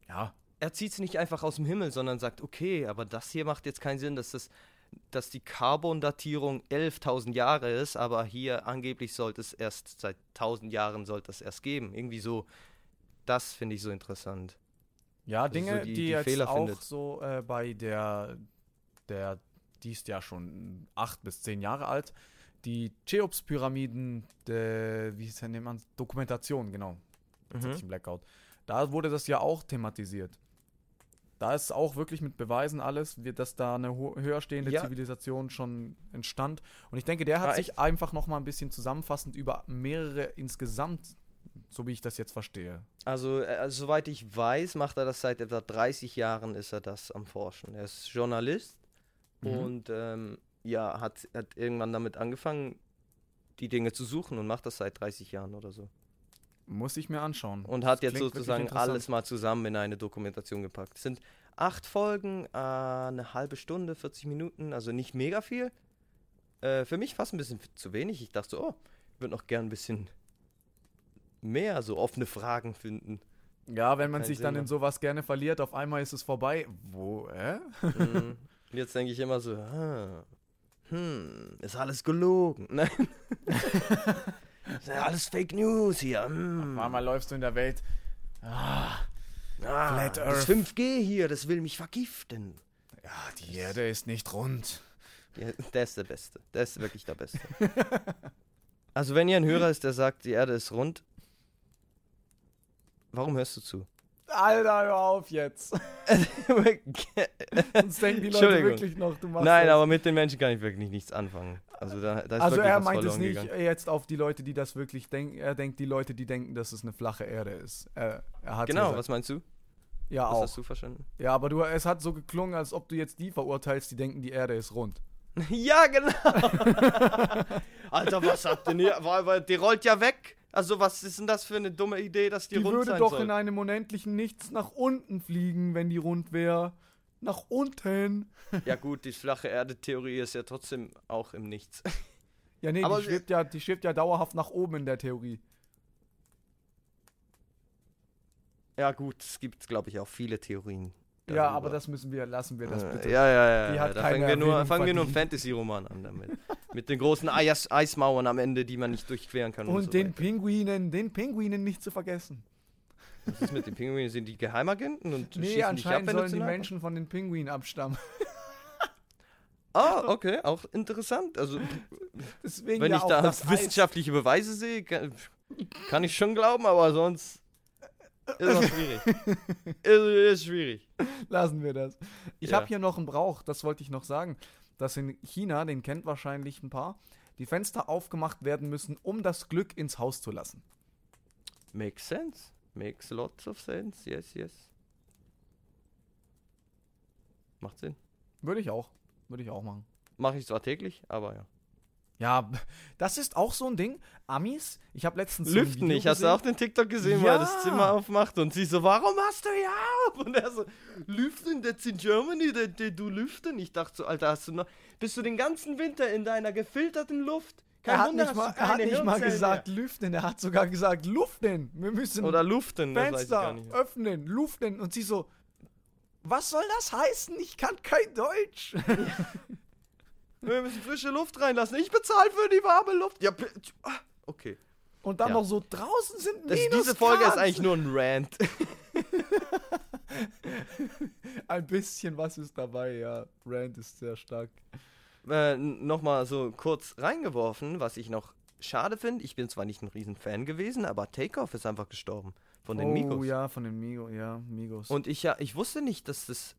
A: ja,
B: Er zieht es nicht einfach aus dem Himmel, sondern sagt, okay, aber das hier macht jetzt keinen Sinn, dass das dass die Carbon-Datierung 11.000 Jahre ist, aber hier angeblich sollte es erst seit 1.000 Jahren sollte es erst geben. Irgendwie so, das finde ich so interessant.
A: Ja,
B: Also so
A: Dinge,
B: die-
A: die,
B: die
A: jetzt
B: Fehler
A: auch
B: findet.
A: so äh, bei der, der, die ist ja schon acht bis zehn Jahre alt, die Cheops-Pyramiden, der- wie der, nennt man Dokumentation, genau, jetzt hatte ich einen Blackout. Da wurde das ja auch thematisiert. Da ist auch wirklich mit Beweisen alles, dass da eine ho- höher stehende
B: Ja.
A: Zivilisation schon entstand. Und ich denke, der hat
B: Ah,
A: sich einfach noch mal ein bisschen zusammenfassend über mehrere insgesamt, so wie ich das jetzt verstehe.
B: Also, äh, soweit ich weiß, macht er das seit etwa 30 Jahren, ist er das am Forschen. Er ist Journalist
A: Mhm.
B: und ähm, ja, hat, hat irgendwann damit angefangen, die Dinge zu suchen und macht das seit 30 Jahren oder so.
A: Muss ich mir anschauen.
B: Und hat
A: Das
B: jetzt sozusagen alles mal zusammen in eine Dokumentation gepackt. Es sind acht Folgen, äh, eine halbe Stunde, 40 Minuten, also nicht mega viel. Äh, für mich fast ein bisschen zu wenig. Ich dachte so, oh, ich würde noch gern ein bisschen mehr so offene Fragen finden.
A: Ja, wenn man
B: Keinen
A: sich
B: Sinn
A: dann in
B: macht.
A: sowas gerne verliert, auf einmal ist es vorbei. Wo, hä?
B: Mhm. Jetzt denke ich immer so, ah, hm, ist alles gelogen. Nein. ist ja alles Fake News hier. Hm.
A: Auf einmal läufst du in der Welt. Ah,
B: Ah,
A: Flat
B: das
A: Earth.
B: 5G hier, das will mich vergiften.
A: ja, die Erde ist nicht rund.
B: Ja, der ist der Beste. Der ist wirklich der Beste. also, wenn ihr ein Hörer ist, der sagt, die Erde ist rund, warum hörst du zu?
A: Alter, hör auf jetzt. Sonst denken die Leute
B: Entschuldigung.
A: wirklich noch, du machst
B: Nein,
A: das.
B: aber mit den Menschen kann ich wirklich nichts anfangen. Also, da, da
A: Also er meint es nicht
B: gegangen.
A: jetzt auf die Leute, die das wirklich denken. Er denkt die Leute, die denken, dass es eine flache Erde ist. Er, er
B: Genau,
A: gesagt,
B: was meinst du?
A: ja
B: Was
A: auch.
B: hast du verstanden?
A: Ja, aber du, es hat so geklungen, als ob du jetzt die verurteilst, die denken, die Erde ist rund.
B: Ja, genau. Alter, was habt denn hier? Die rollt ja weg. Also, was ist denn das für eine dumme Idee, dass die,
A: Die
B: rund
A: würde
B: sein
A: doch
B: soll?
A: in einem unendlichen Nichts nach unten fliegen, wenn die rund wäre. Nach unten.
B: Ja, gut, die flache Erde-Theorie ist ja trotzdem auch im Nichts.
A: Ja, nee,
B: Aber
A: die schwebt, ja, die schwebt ja dauerhaft nach oben in der Theorie.
B: Ja, gut, es gibt, glaube ich, auch viele Theorien.
A: Ja,
B: darüber.
A: aber das müssen wir, lassen wir das
B: Äh,
A: bitte.
B: Ja, ja, ja.
A: Die
B: ja. Da fangen wir nur, fangen wir nur einen. Fantasy-Roman an damit. Mit den großen Eis Eismauern am Ende, die man nicht durchqueren kann. Und,
A: Und
B: so
A: den
B: weiter.
A: Pinguinen, den Pinguinen nicht zu vergessen.
B: Was ist mit den Pinguinen? Sind die Geheimagenten und
A: Nee,
B: schießen ab,
A: anscheinend
B: du
A: sollen die Menschen von den Pinguinen abstammen.
B: Ah, okay, auch interessant. Also,
A: Deswegen
B: wenn
A: ja
B: ich da
A: Eis.
B: wissenschaftliche Beweise sehe, kann, kann ich schon glauben, aber sonst ist das schwierig. ist, ist schwierig.
A: Lassen wir das. Ich
B: Ja.
A: habe hier noch einen Brauch, das wollte ich noch sagen. Dass in China, den kennt wahrscheinlich ein paar, die Fenster aufgemacht werden müssen, um das Glück ins Haus zu lassen.
B: Makes sense. Makes lots of sense. Yes, yes. Macht Sinn.
A: Würde ich auch. Würde ich auch machen.
B: Mache ich zwar täglich, aber ja.
A: Ja, das ist auch so ein Ding. Amis, ich habe letztens so
B: Lüften
A: Video
B: nicht. Hast du
A: gesehen.
B: auch den TikTok gesehen, wo er das
A: Ja.
B: Zimmer aufmacht und sie so, warum hast du ja auf? Und er so, lüften, that's in Germany, they, they do lüften. Ich dachte so, Alter, hast du noch, bist du den ganzen Winter in deiner gefilterten Luft? Kein
A: Er hat
B: Wunder,
A: nicht, mal,
B: du
A: er hat nicht mal gesagt lüften, er hat sogar gesagt luften. Wir müssen.
B: Oder luften,
A: Fenster öffnen, luften. Und sie so, was soll das heißen? Ich kann kein Deutsch.
B: Wir müssen frische Luft reinlassen. Ich bezahle für die warme Luft. Ja, ah, okay.
A: Und dann
B: Ja.
A: noch so, draußen sind
B: Das,
A: Minus
B: diese Folge
A: Grad.
B: ist eigentlich nur ein Rant.
A: Ein bisschen was ist dabei, ja. Rand ist sehr stark.
B: äh, Nochmal so kurz reingeworfen, was ich noch schade finde. Ich bin zwar nicht ein riesen Fan gewesen, aber Takeoff ist einfach gestorben. Von den
A: oh,
B: Migos.
A: ja, von den Migos, ja, Migos.
B: Und ich ja, ich wusste nicht, dass das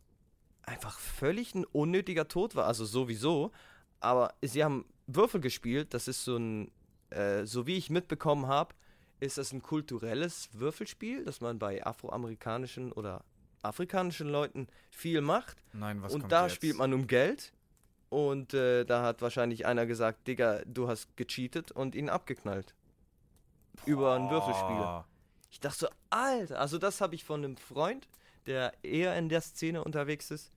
B: einfach völlig ein unnötiger Tod war. Also sowieso. Aber sie haben Würfel gespielt. Das ist so ein, äh, so wie ich mitbekommen habe, ist das ein kulturelles Würfelspiel, das man bei afroamerikanischen oder afrikanischen Leuten viel macht.
A: Nein, was
B: und da
A: jetzt?
B: spielt man um Geld. Und äh, da hat wahrscheinlich einer gesagt, Digga, du hast gecheatet und ihn abgeknallt. Über ein Würfelspiel.
A: Boah.
B: Ich dachte so, Alter, also das habe ich von einem Freund, der eher in der Szene unterwegs ist,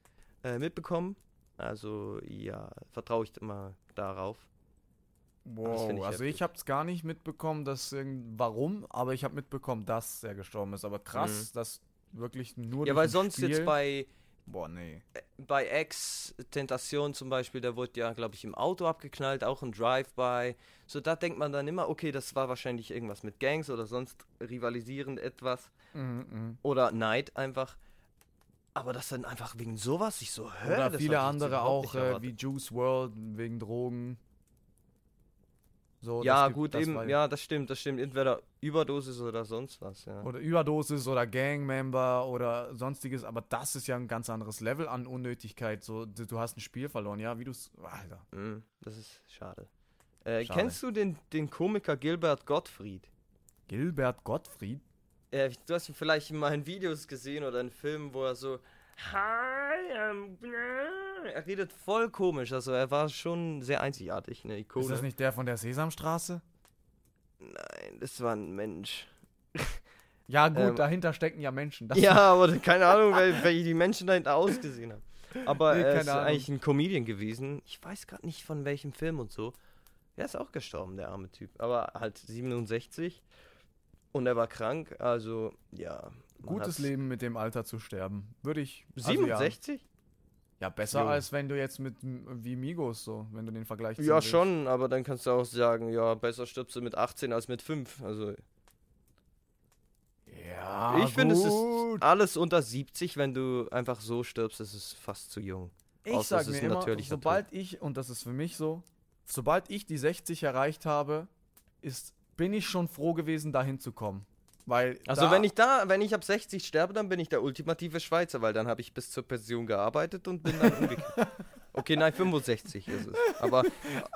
B: äh, mitbekommen. Also ja, vertraue ich immer darauf.
A: Wow,
B: find ich
A: also
B: heftig.
A: ich habe es gar nicht mitbekommen, dass irgend warum, aber ich habe mitbekommen, dass er gestorben ist. Aber krass, dass wirklich nur
B: Mhm. ja, weil sonst
A: Spiel,
B: jetzt bei,
A: boah nee,
B: bei Ex Tentation zum Beispiel, der wurde ja, glaube ich, im Auto abgeknallt, auch ein Drive-by. So, da denkt man dann immer, okay, das war wahrscheinlich irgendwas mit Gangs oder sonst rivalisierend etwas.
A: mhm, mhm.
B: Oder Neid einfach. Aber das dann einfach wegen sowas, ich so, hä?
A: oder
B: das
A: viele andere auch äh, wie Juice World wegen Drogen. So,
B: ja, gut,
A: das
B: eben, ja, das stimmt, das stimmt. Entweder Überdosis oder sonst was, ja.
A: Oder Überdosis oder Gangmember oder sonstiges, aber das ist ja ein ganz anderes Level an Unnötigkeit. So, du du hast ein Spiel verloren, ja, wie du es. Alter.
B: Mm, das ist schade. Äh,
A: Schade.
B: Kennst du den, den Komiker Gilbert Gottfried?
A: Gilbert Gottfried?
B: Äh, du hast ihn vielleicht in meinen Videos gesehen oder in Filmen, wo er so. Hi, I'm... Er redet voll komisch, also er war schon sehr einzigartig, eine Ikone.
A: Ist das nicht der von der Sesamstraße?
B: Nein, das war ein Mensch.
A: Ja, gut,
B: Ähm,
A: dahinter stecken ja Menschen.
B: Ja, aber keine Ahnung, wel- welche die Menschen dahinter ausgesehen haben. Aber
A: Nee,
B: er ist
A: Ahnung.
B: eigentlich ein Comedian gewesen. Ich weiß gerade nicht von welchem Film und so. Der ist auch gestorben, der arme Typ. Aber halt 67. Und er war krank, also ja.
A: Gutes Leben mit dem Alter zu sterben. Würde ich. also
B: 67?
A: ja. ja, besser
B: Jo.
A: als wenn du jetzt mit wie Migos so, wenn du den Vergleich ziehen
B: Ja,
A: willst.
B: schon, aber dann kannst du auch sagen, ja, besser stirbst du mit 18 als mit 5. Also
A: Ja,
B: ich finde, es ist alles unter 70, wenn du einfach so stirbst, ist es fast zu jung.
A: Ich
B: außer
A: sag mir immer, sobald ich, und das ist für mich so, sobald ich die 60 erreicht habe, ist, bin ich schon froh gewesen, dahin zu kommen. Weil
B: Also wenn ich da, wenn ich ab 60 sterbe, dann bin ich der ultimative Schweizer, weil dann habe ich bis zur Pension gearbeitet und bin dann umgekehrt. Okay, nein, 65 ist es. Aber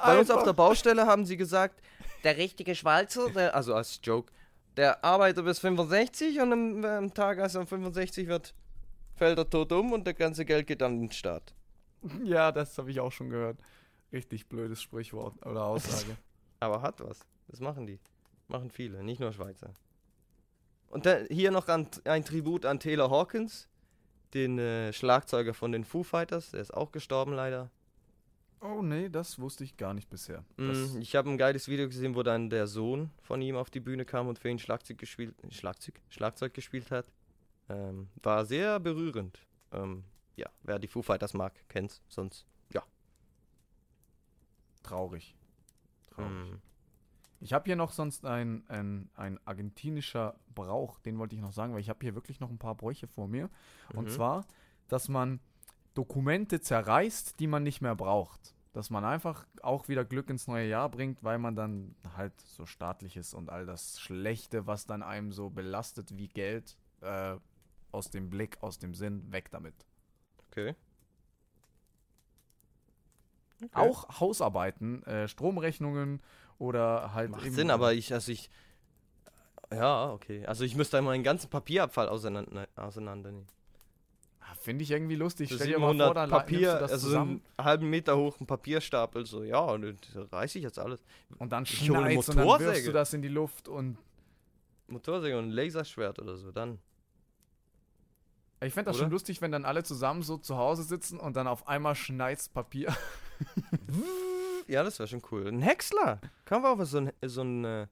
B: bei uns auf der Baustelle haben sie gesagt, der richtige Schweizer, der, also als Joke, der arbeitet bis 65 und am, am Tag, als er 65 wird, fällt er tot um und das ganze Geld geht in den Staat.
A: Ja, das habe ich auch schon gehört. Richtig blödes Sprichwort oder Aussage.
B: Aber hat was. Das machen die. Machen viele, nicht nur Schweizer. Und dann hier noch an, ein Tribut an Taylor Hawkins, den äh, Schlagzeuger von den Foo Fighters. Der ist auch gestorben leider.
A: oh nee, das wusste ich gar nicht bisher.
B: Mm, ich habe ein geiles Video gesehen, wo dann der Sohn von ihm auf die Bühne kam und für ihn Schlagzeug gespielt, Schlagzeug, Schlagzeug gespielt hat. Ähm, war sehr berührend. Ähm, ja, wer die Foo Fighters mag, kennt's. Sonst, ja.
A: Traurig. Traurig.
B: Mm.
A: Ich habe hier noch sonst ein, ein, ein argentinischer Brauch, den wollte ich noch sagen, weil ich habe hier wirklich noch ein paar Bräuche vor mir. Und
B: Mhm.
A: zwar, dass man Dokumente zerreißt, die man nicht mehr braucht. Dass man einfach auch wieder Glück ins neue Jahr bringt, weil man dann halt so staatliches und all das Schlechte, was dann einem so belastet wie Geld, äh, aus dem Blick, aus dem Sinn, weg damit.
B: Okay. okay.
A: Auch Hausarbeiten, äh, Stromrechnungen oder halt
B: Macht
A: eben-
B: Sinn, aber ich, also ich. Ja, okay. Also ich müsste einmal einen ganzen Papierabfall auseinander, auseinandernehmen.
A: Ah, Finde ich irgendwie lustig.
B: So
A: Stell dir mal
B: 700
A: vor, da
B: Papier,
A: nimmst du das
B: also
A: zusammen
B: einen halben Meter hoch ein Papierstapel, so, ja, und das reiß ich jetzt alles.
A: und dann schneidest und dann wirfst
B: Motorsäge.
A: du das in die Luft und
B: Motorsäge und ein Laserschwert oder so, dann.
A: ich fände das
B: Oder?
A: schon lustig, wenn dann alle zusammen so zu Hause sitzen und dann auf einmal schneidest Papier.
B: Ja, das wäre schon cool. Ein Häcksler. Kann man auch so ein, so ein äh,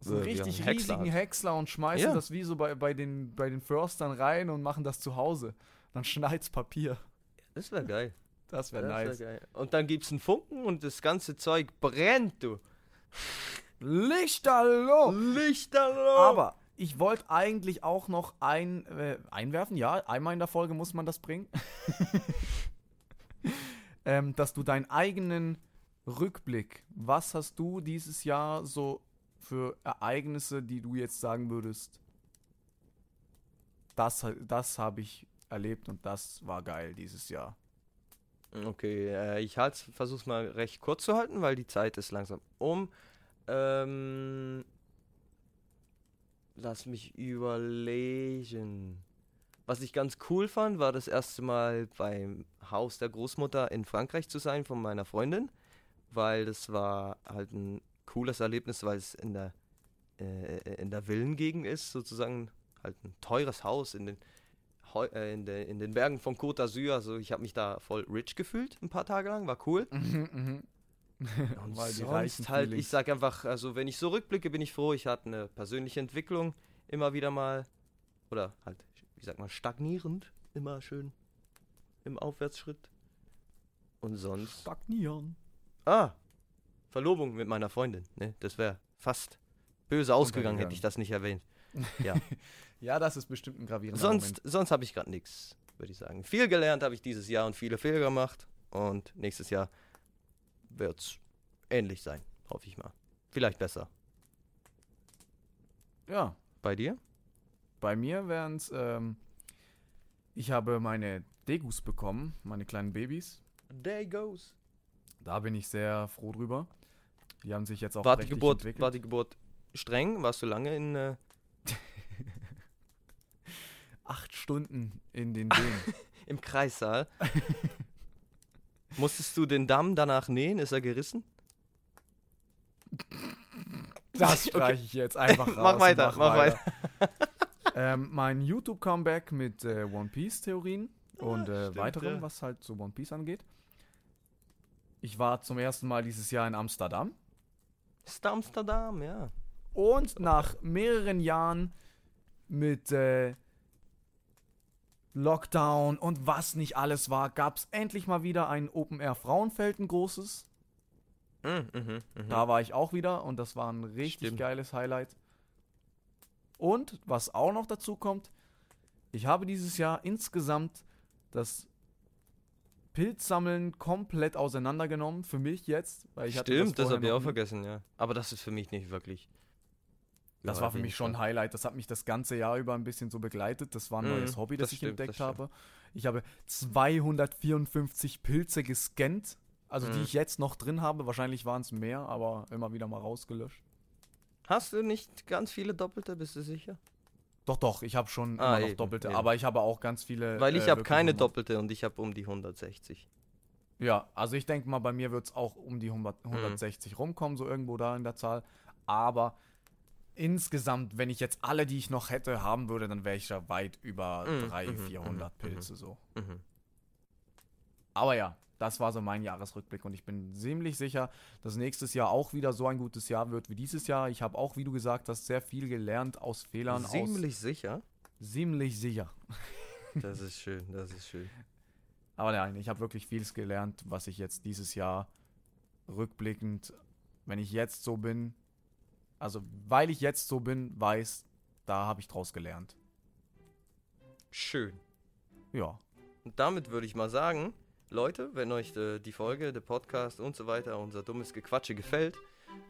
A: So einen
B: Äh, ja,
A: richtig
B: Häcksler
A: riesigen
B: hat.
A: Häcksler und schmeißen
B: Ja.
A: das wie so bei, bei, den, bei den Förstern rein und machen das zu Hause. Dann schneidest Papier.
B: das wäre geil.
A: Das wäre
B: wär
A: nice.
B: geil. Und dann gibt's einen Funken und das ganze Zeug brennt, du.
A: Lichterloh!
B: Lichterloh!
A: Aber ich wollte eigentlich auch noch ein, äh, einwerfen, ja, einmal in der Folge muss man das bringen, ähm, dass du deinen eigenen Rückblick, was hast du dieses Jahr so für Ereignisse, die du jetzt sagen würdest, das, das habe ich erlebt und das war geil dieses Jahr.
B: Okay, äh, ich halt, versuch's mal recht kurz zu halten, weil die Zeit ist langsam um. Ähm, lass mich überlegen. Was ich ganz cool fand, war das erste Mal beim Haus der Großmutter in Frankreich zu sein von meiner Freundin, weil das war halt ein cooles Erlebnis, weil es in der äh, in der Villengegend ist, sozusagen halt ein teures Haus in den Heu- äh, in, der, in den Bergen von Côte d'Azur. Also ich habe mich da voll rich gefühlt, ein paar Tage lang, war cool. Und
A: Weil
B: sonst halt, ich sag einfach, also wenn ich so rückblicke, bin ich froh, ich hatte eine persönliche Entwicklung immer wieder mal, oder halt, wie sagt man, stagnierend, immer schön im Aufwärtsschritt. Und sonst,
A: Stagnieren.
B: ah, Verlobung mit meiner Freundin, ne, das wäre fast böse ausgegangen, hätte ich das nicht erwähnt. Ja,
A: Ja, das ist bestimmt ein gravierender
B: sonst, sonst habe ich gerade nichts, würde ich sagen. Viel gelernt habe ich dieses Jahr und viele Fehler gemacht und nächstes Jahr wird's ähnlich sein, hoffe ich mal. Vielleicht besser.
A: Moment. Ja,
B: Bei dir?
A: Bei mir wären es, ähm, ich habe meine Degus bekommen, meine kleinen Babys.
B: Goes.
A: Da bin ich sehr froh drüber. Die haben sich jetzt auch
B: War die, Geburt,
A: entwickelt.
B: war die Geburt streng? Warst du lange in. Äh,
A: Acht Stunden in den Wehen.
B: im Kreissaal? Musstest du den Damm danach nähen? Ist er gerissen?
A: Das streiche ich jetzt einfach raus.
B: Mach weiter, mach weiter.
A: Ähm, mein YouTube-Comeback mit äh, One Piece-Theorien und äh,
B: stimmt,
A: weiterem,
B: ja.
A: was halt so One Piece angeht. Ich war zum ersten Mal dieses Jahr in Amsterdam.
B: Ist Amsterdam, ja.
A: Und nach mehreren Jahren mit äh, Lockdown und was nicht alles war, gab es endlich mal wieder ein Open Air Frauenfeld, ein großes.
B: Mhm, mhm, mhm.
A: Da war ich auch wieder und das war ein richtig
B: Stimmt.
A: geiles Highlight. Und was auch noch dazu kommt, ich habe dieses Jahr insgesamt das Pilzsammeln komplett auseinandergenommen. Für mich jetzt. Weil ich
B: Stimmt, das
A: vorher
B: habe ich auch vergessen, ja. Aber das ist für mich nicht wirklich.
A: Das war für mich schon ein. Highlight. Das hat mich das ganze Jahr über ein bisschen so begleitet. Das war ein
B: Mhm,
A: neues Hobby, das,
B: das
A: ich
B: stimmt,
A: entdeckt
B: das
A: habe. Ich habe 254 Pilze gescannt. Also die
B: Mhm.
A: ich jetzt noch drin habe. Wahrscheinlich waren es mehr, aber immer wieder mal rausgelöscht.
B: Hast du nicht ganz viele Doppelte, bist du sicher?
A: Doch, doch, ich habe schon
B: Ah,
A: immer noch
B: eben,
A: Doppelte.
B: eben.
A: Aber ich habe auch ganz viele.
B: Weil ich
A: äh,
B: habe keine
A: Nummer-
B: Doppelte und ich habe um die 160.
A: Ja, also ich denke mal, bei mir wird es auch um die
B: Mhm.
A: 100, 160 rumkommen, so irgendwo da in der Zahl. Aber insgesamt, wenn ich jetzt alle, die ich noch hätte, haben würde, dann wäre ich ja weit über
B: Mhm,
A: 300,
B: mhm,
A: 400
B: mhm,
A: Pilze so.
B: Mhm.
A: Aber ja, das war so mein Jahresrückblick und ich bin ziemlich sicher, dass nächstes Jahr auch wieder so ein gutes Jahr wird wie dieses Jahr. Ich habe auch, wie du gesagt hast, sehr viel gelernt aus Fehlern. aus,
B: Ziemlich sicher.
A: ziemlich sicher.
B: Das ist schön, das ist schön.
A: Aber nein, ich habe wirklich vieles gelernt, was ich jetzt dieses Jahr rückblickend, wenn ich jetzt so bin, also weil ich jetzt so bin, weiß, da habe ich draus gelernt.
B: Schön.
A: Ja.
B: Und damit würde ich mal sagen, Leute, wenn euch äh, die Folge, der Podcast und so weiter, unser dummes Gequatsche gefällt,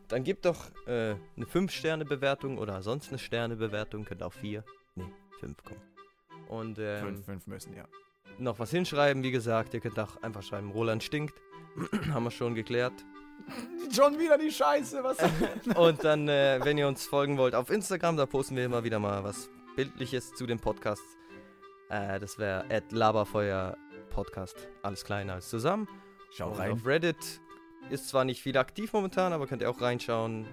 B: dann gebt doch äh, eine 5-Sterne-Bewertung oder sonst eine Sterne-Bewertung. Könnt auch 4, nee, 5 kommen. Und ähm,
A: fünf, fünf müssen, ja.
B: noch was hinschreiben, wie gesagt, ihr könnt auch einfach schreiben, Roland stinkt. Haben wir schon geklärt.
A: Schon wieder die Scheiße, was?
B: Und dann, äh, wenn ihr uns folgen wollt auf Instagram, da posten wir immer wieder mal was Bildliches zu den Podcasts. Äh, das wäre Laberfeuer Podcast. Alles klein, alles zusammen.
A: Schau rein.
B: Auf Reddit ist zwar nicht viel aktiv momentan, aber könnt ihr auch reinschauen.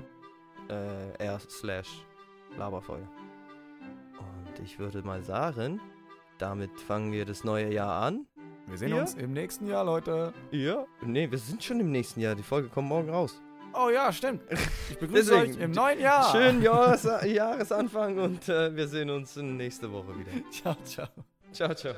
B: Äh, r slash Laberfeuer. Und ich würde mal sagen, damit fangen wir das neue Jahr an.
A: Wir sehen
B: Ja.
A: uns im nächsten Jahr, Leute.
B: Ja. Nee, wir sind schon im nächsten Jahr. Die Folge kommt morgen raus.
A: Oh ja, stimmt. Ich begrüße euch im neuen Jahr.
B: Schönen Jahres Jahresanfang und äh, wir sehen uns nächste Woche wieder.
A: Ciao, ciao.
B: Ciao, ciao.